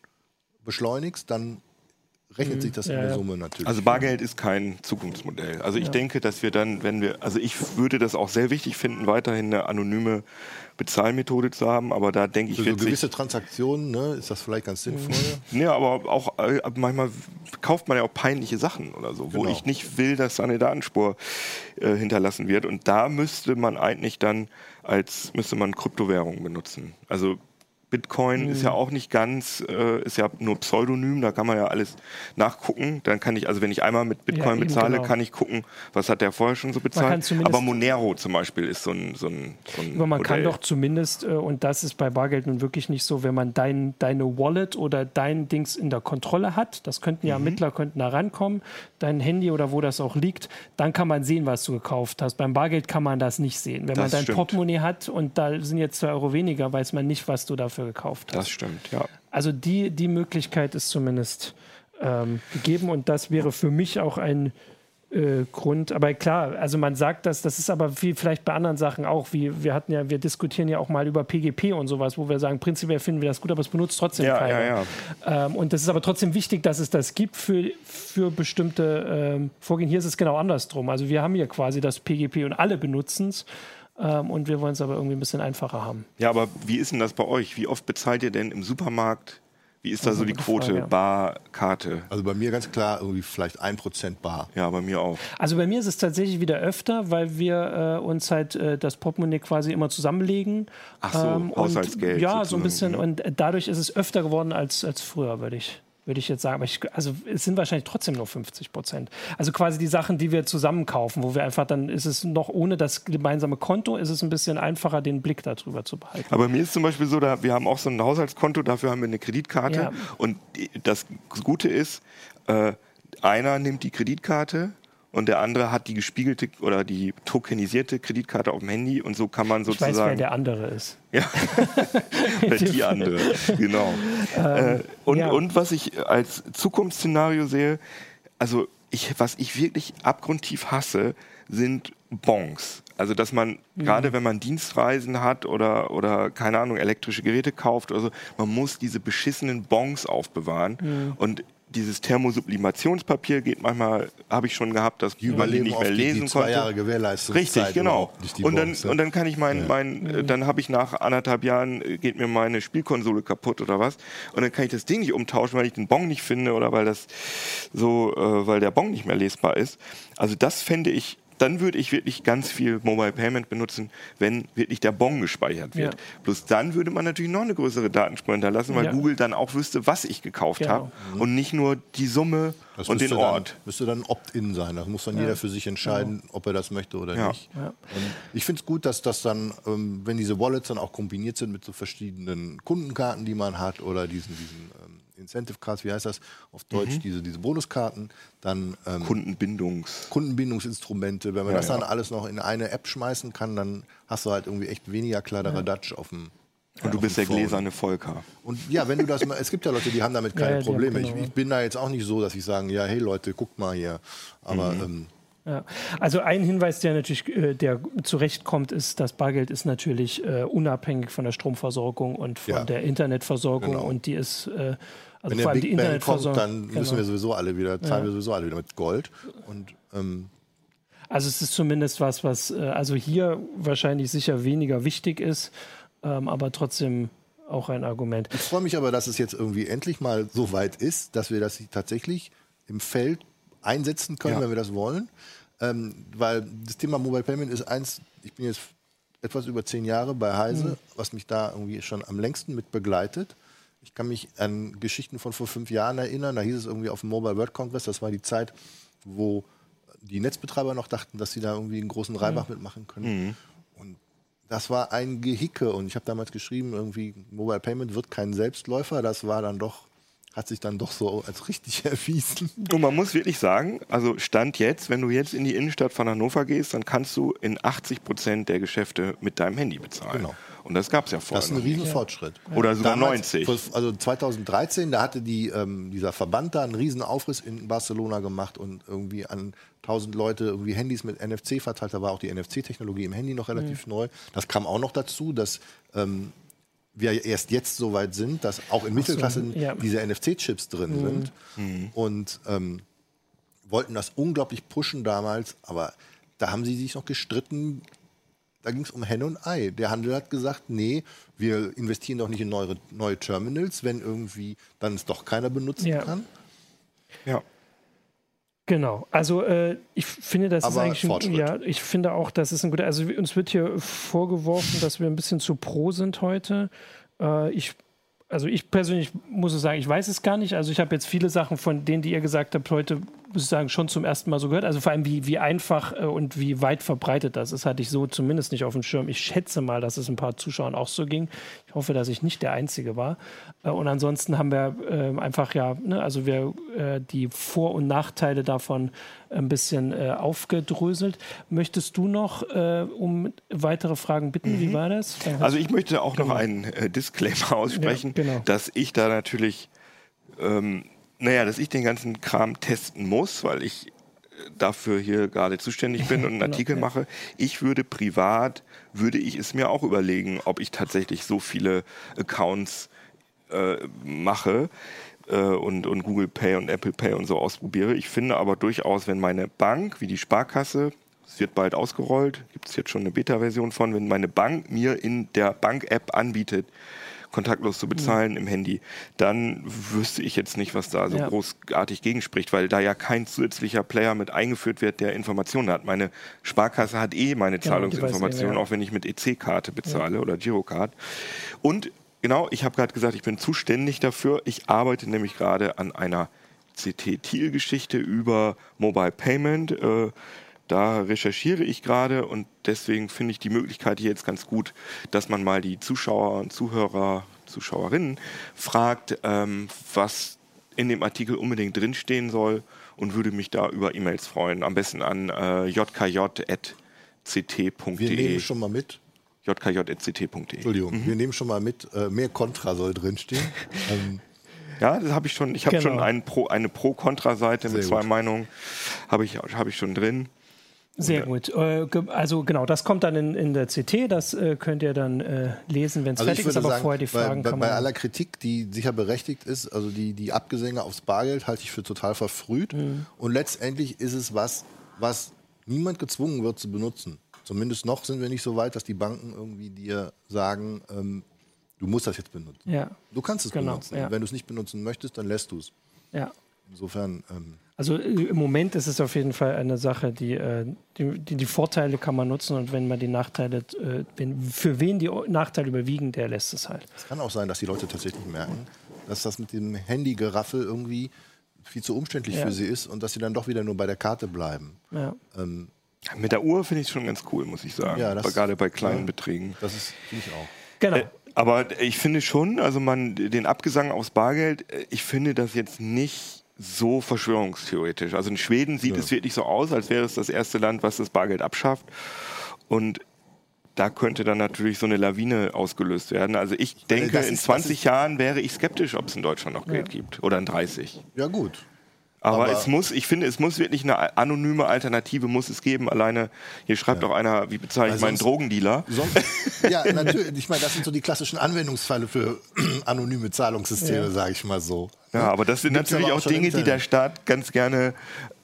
beschleunigst, dann rechnet mhm. sich das ja, in der Summe natürlich. Also Bargeld ist kein Zukunftsmodell. Also ich ja. denke, dass wir dann, wenn wir, also ich würde das auch sehr wichtig finden, weiterhin eine anonyme Bezahlmethode zu haben, aber da denke ich, Für so gewisse Transaktionen ne, ist das vielleicht ganz sinnvoll. Mhm. Ja, aber auch äh, manchmal kauft man ja auch peinliche Sachen oder so, genau. wo ich nicht will, dass eine Datenspur äh, hinterlassen wird. Und da müsste man eigentlich dann als müsste man Kryptowährungen benutzen. Also Bitcoin mhm. ist ja auch nicht ganz, äh, ist ja nur Pseudonym, da kann man ja alles nachgucken. Dann kann ich, also wenn ich einmal mit Bitcoin ja, bezahle, genau. kann ich gucken, was hat der vorher schon so bezahlt. Aber Monero zum Beispiel ist so ein, so ein, so ein Aber man Modell. kann doch zumindest, äh, und das ist bei Bargeld nun wirklich nicht so, wenn man dein, deine Wallet oder dein Dings in der Kontrolle hat, das könnten ja mhm. Ermittler könnten da rankommen, dein Handy oder wo das auch liegt, dann kann man sehen, was du gekauft hast. Beim Bargeld kann man das nicht sehen. Wenn das man dein stimmt. Portemonnaie hat und da sind jetzt zwei Euro weniger, weiß man nicht, was du dafür dafür gekauft hast. Das stimmt, ja. Also die, die Möglichkeit ist zumindest ähm, gegeben und das wäre für mich auch ein äh, Grund. Aber klar, also man sagt das, das ist aber wie vielleicht bei anderen Sachen auch, wie wir hatten ja, wir diskutieren ja auch mal über PGP und sowas, wo wir sagen, prinzipiell finden wir das gut, aber es benutzt trotzdem ja, keiner. Ja, ja. Ähm, und das ist aber trotzdem wichtig, dass es das gibt für, für bestimmte ähm, Vorgehen. Hier ist es genau andersrum. Also wir haben hier quasi das PGP und alle benutzen es. Ähm, und wir wollen es aber irgendwie ein bisschen einfacher haben. Ja, aber wie ist denn das bei euch? Wie oft bezahlt ihr denn im Supermarkt? Wie ist da so die Quote? Frage, ja. Bar, Karte? Also bei mir ganz klar irgendwie vielleicht ein Prozent Bar. Ja, bei mir auch. Also bei mir ist es tatsächlich wieder öfter, weil wir äh, uns halt äh, das Portemonnaie quasi immer zusammenlegen. Ach so, ähm, Haushaltsgeld. Ja, sozusagen. so ein bisschen. Und dadurch ist es öfter geworden als, als früher, würde ich würde ich jetzt sagen. Aber ich, also es sind wahrscheinlich trotzdem nur 50 Prozent. Also quasi die Sachen, die wir zusammen kaufen, wo wir einfach dann ist es noch ohne das gemeinsame Konto, ist es ein bisschen einfacher, den Blick darüber zu behalten. Aber mir ist zum Beispiel so, da, wir haben auch so ein Haushaltskonto, dafür haben wir eine Kreditkarte. Ja. Und das Gute ist, äh, einer nimmt die Kreditkarte und der andere hat die gespiegelte oder die tokenisierte Kreditkarte auf dem Handy und so kann man sozusagen. Ich weiß, wer der andere ist. <laughs> Ja, die andere, genau. <laughs> Ähm, äh, und, ja. und was ich als Zukunftsszenario sehe, also ich, was ich wirklich abgrundtief hasse, sind Bons. Also dass man, mhm. gerade wenn man Dienstreisen hat oder, oder keine Ahnung, elektrische Geräte kauft oder so, man muss diese beschissenen Bons aufbewahren. Mhm. Und dieses Thermosublimationspapier geht manchmal, habe ich schon gehabt, dass die man nicht mehr lesen die, die zwei konnte. Jahre Gewährleistung. Richtig, genau. Und dann, und dann kann ich mein, mein ja. dann habe ich nach anderthalb Jahren, äh, geht mir meine Spielkonsole kaputt oder was. Und dann kann ich das Ding nicht umtauschen, weil ich den Bon nicht finde oder weil das so, äh, weil der Bon nicht mehr lesbar ist. Also das fände ich dann würde ich wirklich ganz viel Mobile Payment benutzen, wenn wirklich der Bon gespeichert wird. Ja. Bloß dann würde man natürlich noch eine größere Datenspur hinterlassen, weil ja. Google dann auch wüsste, was ich gekauft genau. habe mhm. und nicht nur die Summe das und den Ort. Dann, müsste dann Opt-in sein. Das muss dann ja. jeder für sich entscheiden, ob er das möchte oder nicht. ich finde es gut, dass das dann, ähm, wenn diese Wallets dann auch kombiniert sind mit so verschiedenen Kundenkarten, die man hat oder diesen, diesen ähm, Incentive Cards, wie heißt das auf Deutsch, mhm. diese, diese Bonuskarten, dann ähm, Kundenbindungs Kundenbindungsinstrumente. Wenn man ja, das dann ja. alles noch in eine App schmeißen kann, dann hast du halt irgendwie echt weniger Kladderadatsch ja. auf dem und du bist der gläserne Volker. Und ja, wenn du das mal, es gibt ja Leute, die haben damit keine Probleme. Genau. Ich, ich, bin da jetzt auch nicht so, dass ich sagen, ja, hey Leute, guckt mal hier. Aber mhm. ähm, ja. Also ein Hinweis, der natürlich, äh, der zurechtkommt, ist, das Bargeld ist natürlich äh, unabhängig von der Stromversorgung und von ja. der Internetversorgung genau. und die ist äh, also Wenn vor allem Big die Internetversorgung. Kommt, dann müssen genau. wir sowieso alle wieder, zahlen ja. wir sowieso alle wieder mit Gold. Und, ähm, also es ist zumindest was, was äh, also hier wahrscheinlich sicher weniger wichtig ist, ähm, aber trotzdem auch ein Argument. Ich freue mich aber, dass es jetzt irgendwie endlich mal so weit ist, dass wir das tatsächlich im Feld einsetzen können, ja. wenn wir das wollen. Ähm, weil das Thema Mobile Payment ist eins, ich bin jetzt etwas über zehn Jahre bei Heise, mhm. was mich da irgendwie schon am längsten mit begleitet. Ich kann mich an Geschichten von vor fünf Jahren erinnern. Da hieß es irgendwie auf dem Mobile World Congress, das war die Zeit, wo die Netzbetreiber noch dachten, dass sie da irgendwie einen großen Reibach mhm. mitmachen können. Mhm. Und das war ein Gehicke. Und ich habe damals geschrieben, irgendwie Mobile Payment wird kein Selbstläufer. Das war dann doch hat sich dann doch so als richtig <laughs> erwiesen. Und man muss wirklich sagen, also Stand jetzt, wenn du jetzt in die Innenstadt von Hannover gehst, dann kannst du in 80 Prozent der Geschäfte mit deinem Handy bezahlen. Genau. Und das gab es ja vorher. Das ist ein Riesenfortschritt. Ja. Oder sogar Damals, 90. Also 2013, da hatte die, ähm, dieser Verband da einen Riesenaufriss in Barcelona gemacht und irgendwie an 1000 Leute irgendwie Handys mit NFC verteilt. Da war auch die NFC-Technologie im Handy noch relativ mhm. neu. Das kam auch noch dazu, dass ähm, wir erst jetzt so weit sind, dass auch in Mittelklasse so, ja. diese NFC-Chips drin mhm. sind. Mhm. Und ähm, wollten das unglaublich pushen damals, aber da haben sie sich noch gestritten. Da ging es um Henne und Ei. Der Handel hat gesagt, nee, wir investieren doch nicht in neue, neue Terminals, wenn irgendwie dann es doch keiner benutzen ja. kann. Ja. Genau, also äh, ich finde, das Aber ist eigentlich ein, ja, ich finde auch, das ist ein guter, also uns wird hier vorgeworfen, dass wir ein bisschen zu pro sind heute. Äh, ich also ich persönlich muss sagen, ich weiß es gar nicht. Also ich habe jetzt viele Sachen von denen, die ihr gesagt habt, heute muss ich sagen, schon zum ersten Mal so gehört. Also vor allem, wie, wie einfach äh, und wie weit verbreitet das ist, hatte ich so zumindest nicht auf dem Schirm. Ich schätze mal, dass es ein paar Zuschauern auch so ging. Ich hoffe, dass ich nicht der Einzige war. Äh, und ansonsten haben wir äh, einfach ja, ne, also wir äh, die Vor- und Nachteile davon ein bisschen aufgedröselt. Möchtest du noch um weitere Fragen bitten? Mhm. Wie war das? Also ich möchte auch genau. noch einen Disclaimer <laughs> aussprechen, ja, genau. dass ich da natürlich ähm, naja, dass ich den ganzen Kram testen muss, weil ich äh, dafür hier gerade zuständig bin und einen <laughs> genau, Artikel mache. Ich würde privat, würde ich es mir auch überlegen, ob ich tatsächlich so viele Accounts äh, mache äh, und, und Google Pay und Apple Pay und so ausprobiere. Ich finde aber durchaus, wenn meine Bank, wie die Sparkasse, es wird bald ausgerollt, gibt es jetzt schon eine Beta-Version von, wenn meine Bank mir in der Bank-App anbietet, kontaktlos zu bezahlen ja. im Handy, dann wüsste ich jetzt nicht, was da so ja. großartig gegenspricht, weil da ja kein zusätzlicher Player mit eingeführt wird, der Informationen hat. Meine Sparkasse hat eh meine genau, Zahlungsinformationen, ja. auch wenn ich mit EC-Karte bezahle oder Girocard. Und genau, ich habe gerade gesagt, ich bin zuständig dafür. Ich arbeite nämlich gerade an einer CT-Thiel-Geschichte über Mobile Payment. Äh, da recherchiere ich gerade und deswegen finde ich die Möglichkeit hier jetzt ganz gut, dass man mal die Zuschauer und Zuhörer, Zuschauerinnen fragt, ähm, was in dem Artikel unbedingt drinstehen soll und würde mich da über E-Mails freuen. Am besten an äh, jkj.ct.de. Wir nehmen schon mal mit. jkj.ct.de. Entschuldigung, mhm. wir nehmen schon mal mit, äh, mehr Kontra soll drinstehen. <laughs> ähm, ja, das habe ich schon. Ich habe genau. schon Pro, eine Pro-Kontra-Seite mit zwei gut. Meinungen, habe ich, hab ich schon drin. Sehr gut. Äh, also genau, das kommt dann in, in der CT, das äh, könnt ihr dann äh, lesen, wenn es also fertig ist, aber sagen, vorher die Fragen bei, bei, bei aller Kritik, die sicher berechtigt ist, also die, die Abgesänge aufs Bargeld halte ich für total verfrüht. Mhm. Und letztendlich ist es was, was niemand gezwungen wird zu benutzen. Zumindest noch sind wir nicht so weit, dass die Banken irgendwie dir sagen, ähm, du musst das jetzt benutzen. Ja. Du kannst es genau, benutzen. Ja. Wenn du es nicht benutzen möchtest, dann lässt du es. Ja. Insofern. Ähm, Also äh, im Moment ist es auf jeden Fall eine Sache, die, äh, die, die, die Vorteile kann man nutzen und wenn man die Nachteile, äh, wenn, für wen die Nachteile überwiegen, der lässt es halt. Es kann auch sein, dass die Leute tatsächlich merken, dass das mit dem Handy-Geraffel irgendwie viel zu umständlich Ja. für sie ist und dass sie dann doch wieder nur bei der Karte bleiben. Ja. Ähm, Mit der Uhr finde ich es schon ganz cool, muss ich sagen. Ja, das- Aber Gerade bei kleinen ja. Beträgen. das ist finde ich auch. Genau. Äh, aber ich finde schon, also man den Abgesang aufs Bargeld, ich finde das jetzt nicht so verschwörungstheoretisch. Also in Schweden sieht es wirklich so aus, als wäre es das erste Land, was das Bargeld abschafft. Und da könnte dann natürlich so eine Lawine ausgelöst werden. Also ich denke, in ist- das 20 ist- Jahren wäre ich skeptisch, ob es in Deutschland noch Geld gibt. Oder in 30. Ja gut. Aber, Aber- es muss, ich finde, es muss wirklich eine anonyme Alternative muss es geben. Alleine, hier schreibt auch einer, wie bezeichne ich Weil meinen sonst- Drogendealer? Sonst, <laughs> ja, natürlich. Ich meine, das sind so die klassischen Anwendungsfälle für <clears throat> anonyme Zahlungssysteme, Ja. sage ich mal so. Ja, aber das sind Gibt's natürlich aber auch Dinge, die der. Staat ganz gerne,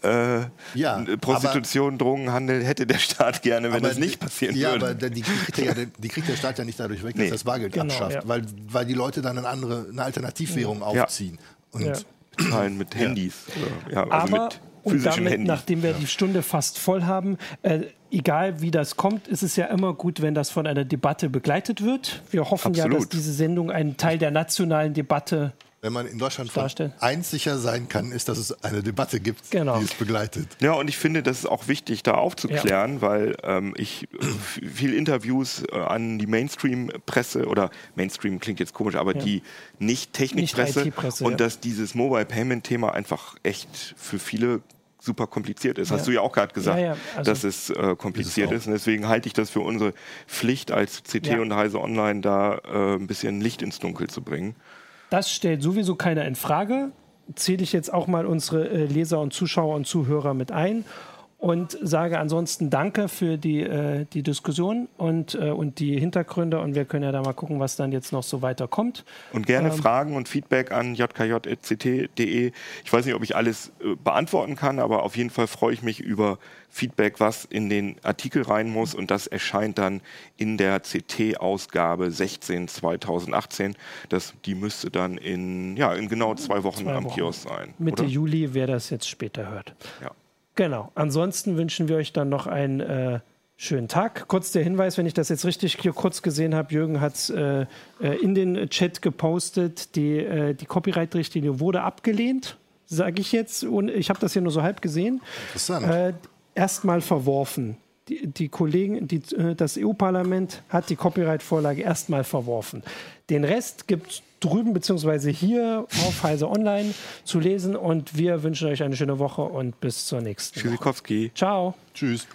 äh, Ja, Prostitution, Drogenhandel hätte der Staat gerne, wenn Aber das nicht passieren ja, würde. aber die kriegt, ja, <laughs> die kriegt der Staat ja nicht dadurch weg, Nee. dass das Bargeld Genau, abschafft, ja. weil, weil die Leute dann eine andere eine Alternativwährung aufziehen. Und Ja. Zahlen mit Handys. Oder, ja, also Aber mit und damit, Handys. nachdem wir die Stunde fast voll haben, äh, egal wie das kommt, ist es ja immer gut, wenn das von einer Debatte begleitet wird. Wir hoffen ja, dass Absolut. diese Sendung ein Teil der nationalen Debatte wenn man in Deutschland von Darstellen. eins sicher sein kann, ist, dass es eine Debatte gibt, Genau. die es begleitet. Ja, und ich finde, das ist auch wichtig, da aufzuklären, weil ähm, ich äh, viel Interviews äh, an die Mainstream-Presse oder Mainstream klingt jetzt komisch, aber die Nicht-Technik-Presse Nicht und ja. dass dieses Mobile-Payment-Thema einfach echt für viele super kompliziert ist. Hast Ja. du ja auch gerade gesagt, Ja, ja, also- dass es äh, kompliziert Ist ist. Und deswegen halte ich das für unsere Pflicht als CT Ja. und Heise Online da äh, ein bisschen Licht ins Dunkel zu bringen. Das stellt sowieso keiner in Frage. Zähle ich jetzt auch mal unsere äh, Leser und Zuschauer und Zuhörer mit ein und sage ansonsten Danke für die, äh, die Diskussion und, äh, und die Hintergründe und wir können ja da mal gucken, was dann jetzt noch so weiterkommt. Und gerne Ähm, Fragen und Feedback an jkj.ct.de. Ich weiß nicht, ob ich alles äh, beantworten kann, aber auf jeden Fall freue ich mich über Feedback, was in den Artikel rein muss. Und das erscheint dann in der CT-Ausgabe 16 2018. Das, die müsste dann in, ja, in genau zwei Wochen Zwei am Wochen. Kiosk sein. Mitte oder? Juli, wer das jetzt später hört. Ja. Genau. Ansonsten wünschen wir euch dann noch einen äh, schönen Tag. Kurz der Hinweis, wenn ich das jetzt richtig hier kurz gesehen habe, Jürgen hat es äh, äh, in den Chat gepostet, die, äh, die Copyright-Richtlinie wurde abgelehnt, sage ich jetzt. Und ich habe das hier nur so halb gesehen. Interessant. Äh, Erstmal verworfen. Die, die Kollegen, die, äh, das EU-Parlament hat die Copyright-Vorlage erstmal verworfen. Den Rest gibt es drüben beziehungsweise hier auf Heise Online zu lesen und wir wünschen euch eine schöne Woche und bis zur nächsten Woche. Tschüssikowski. Ciao. Tschüss.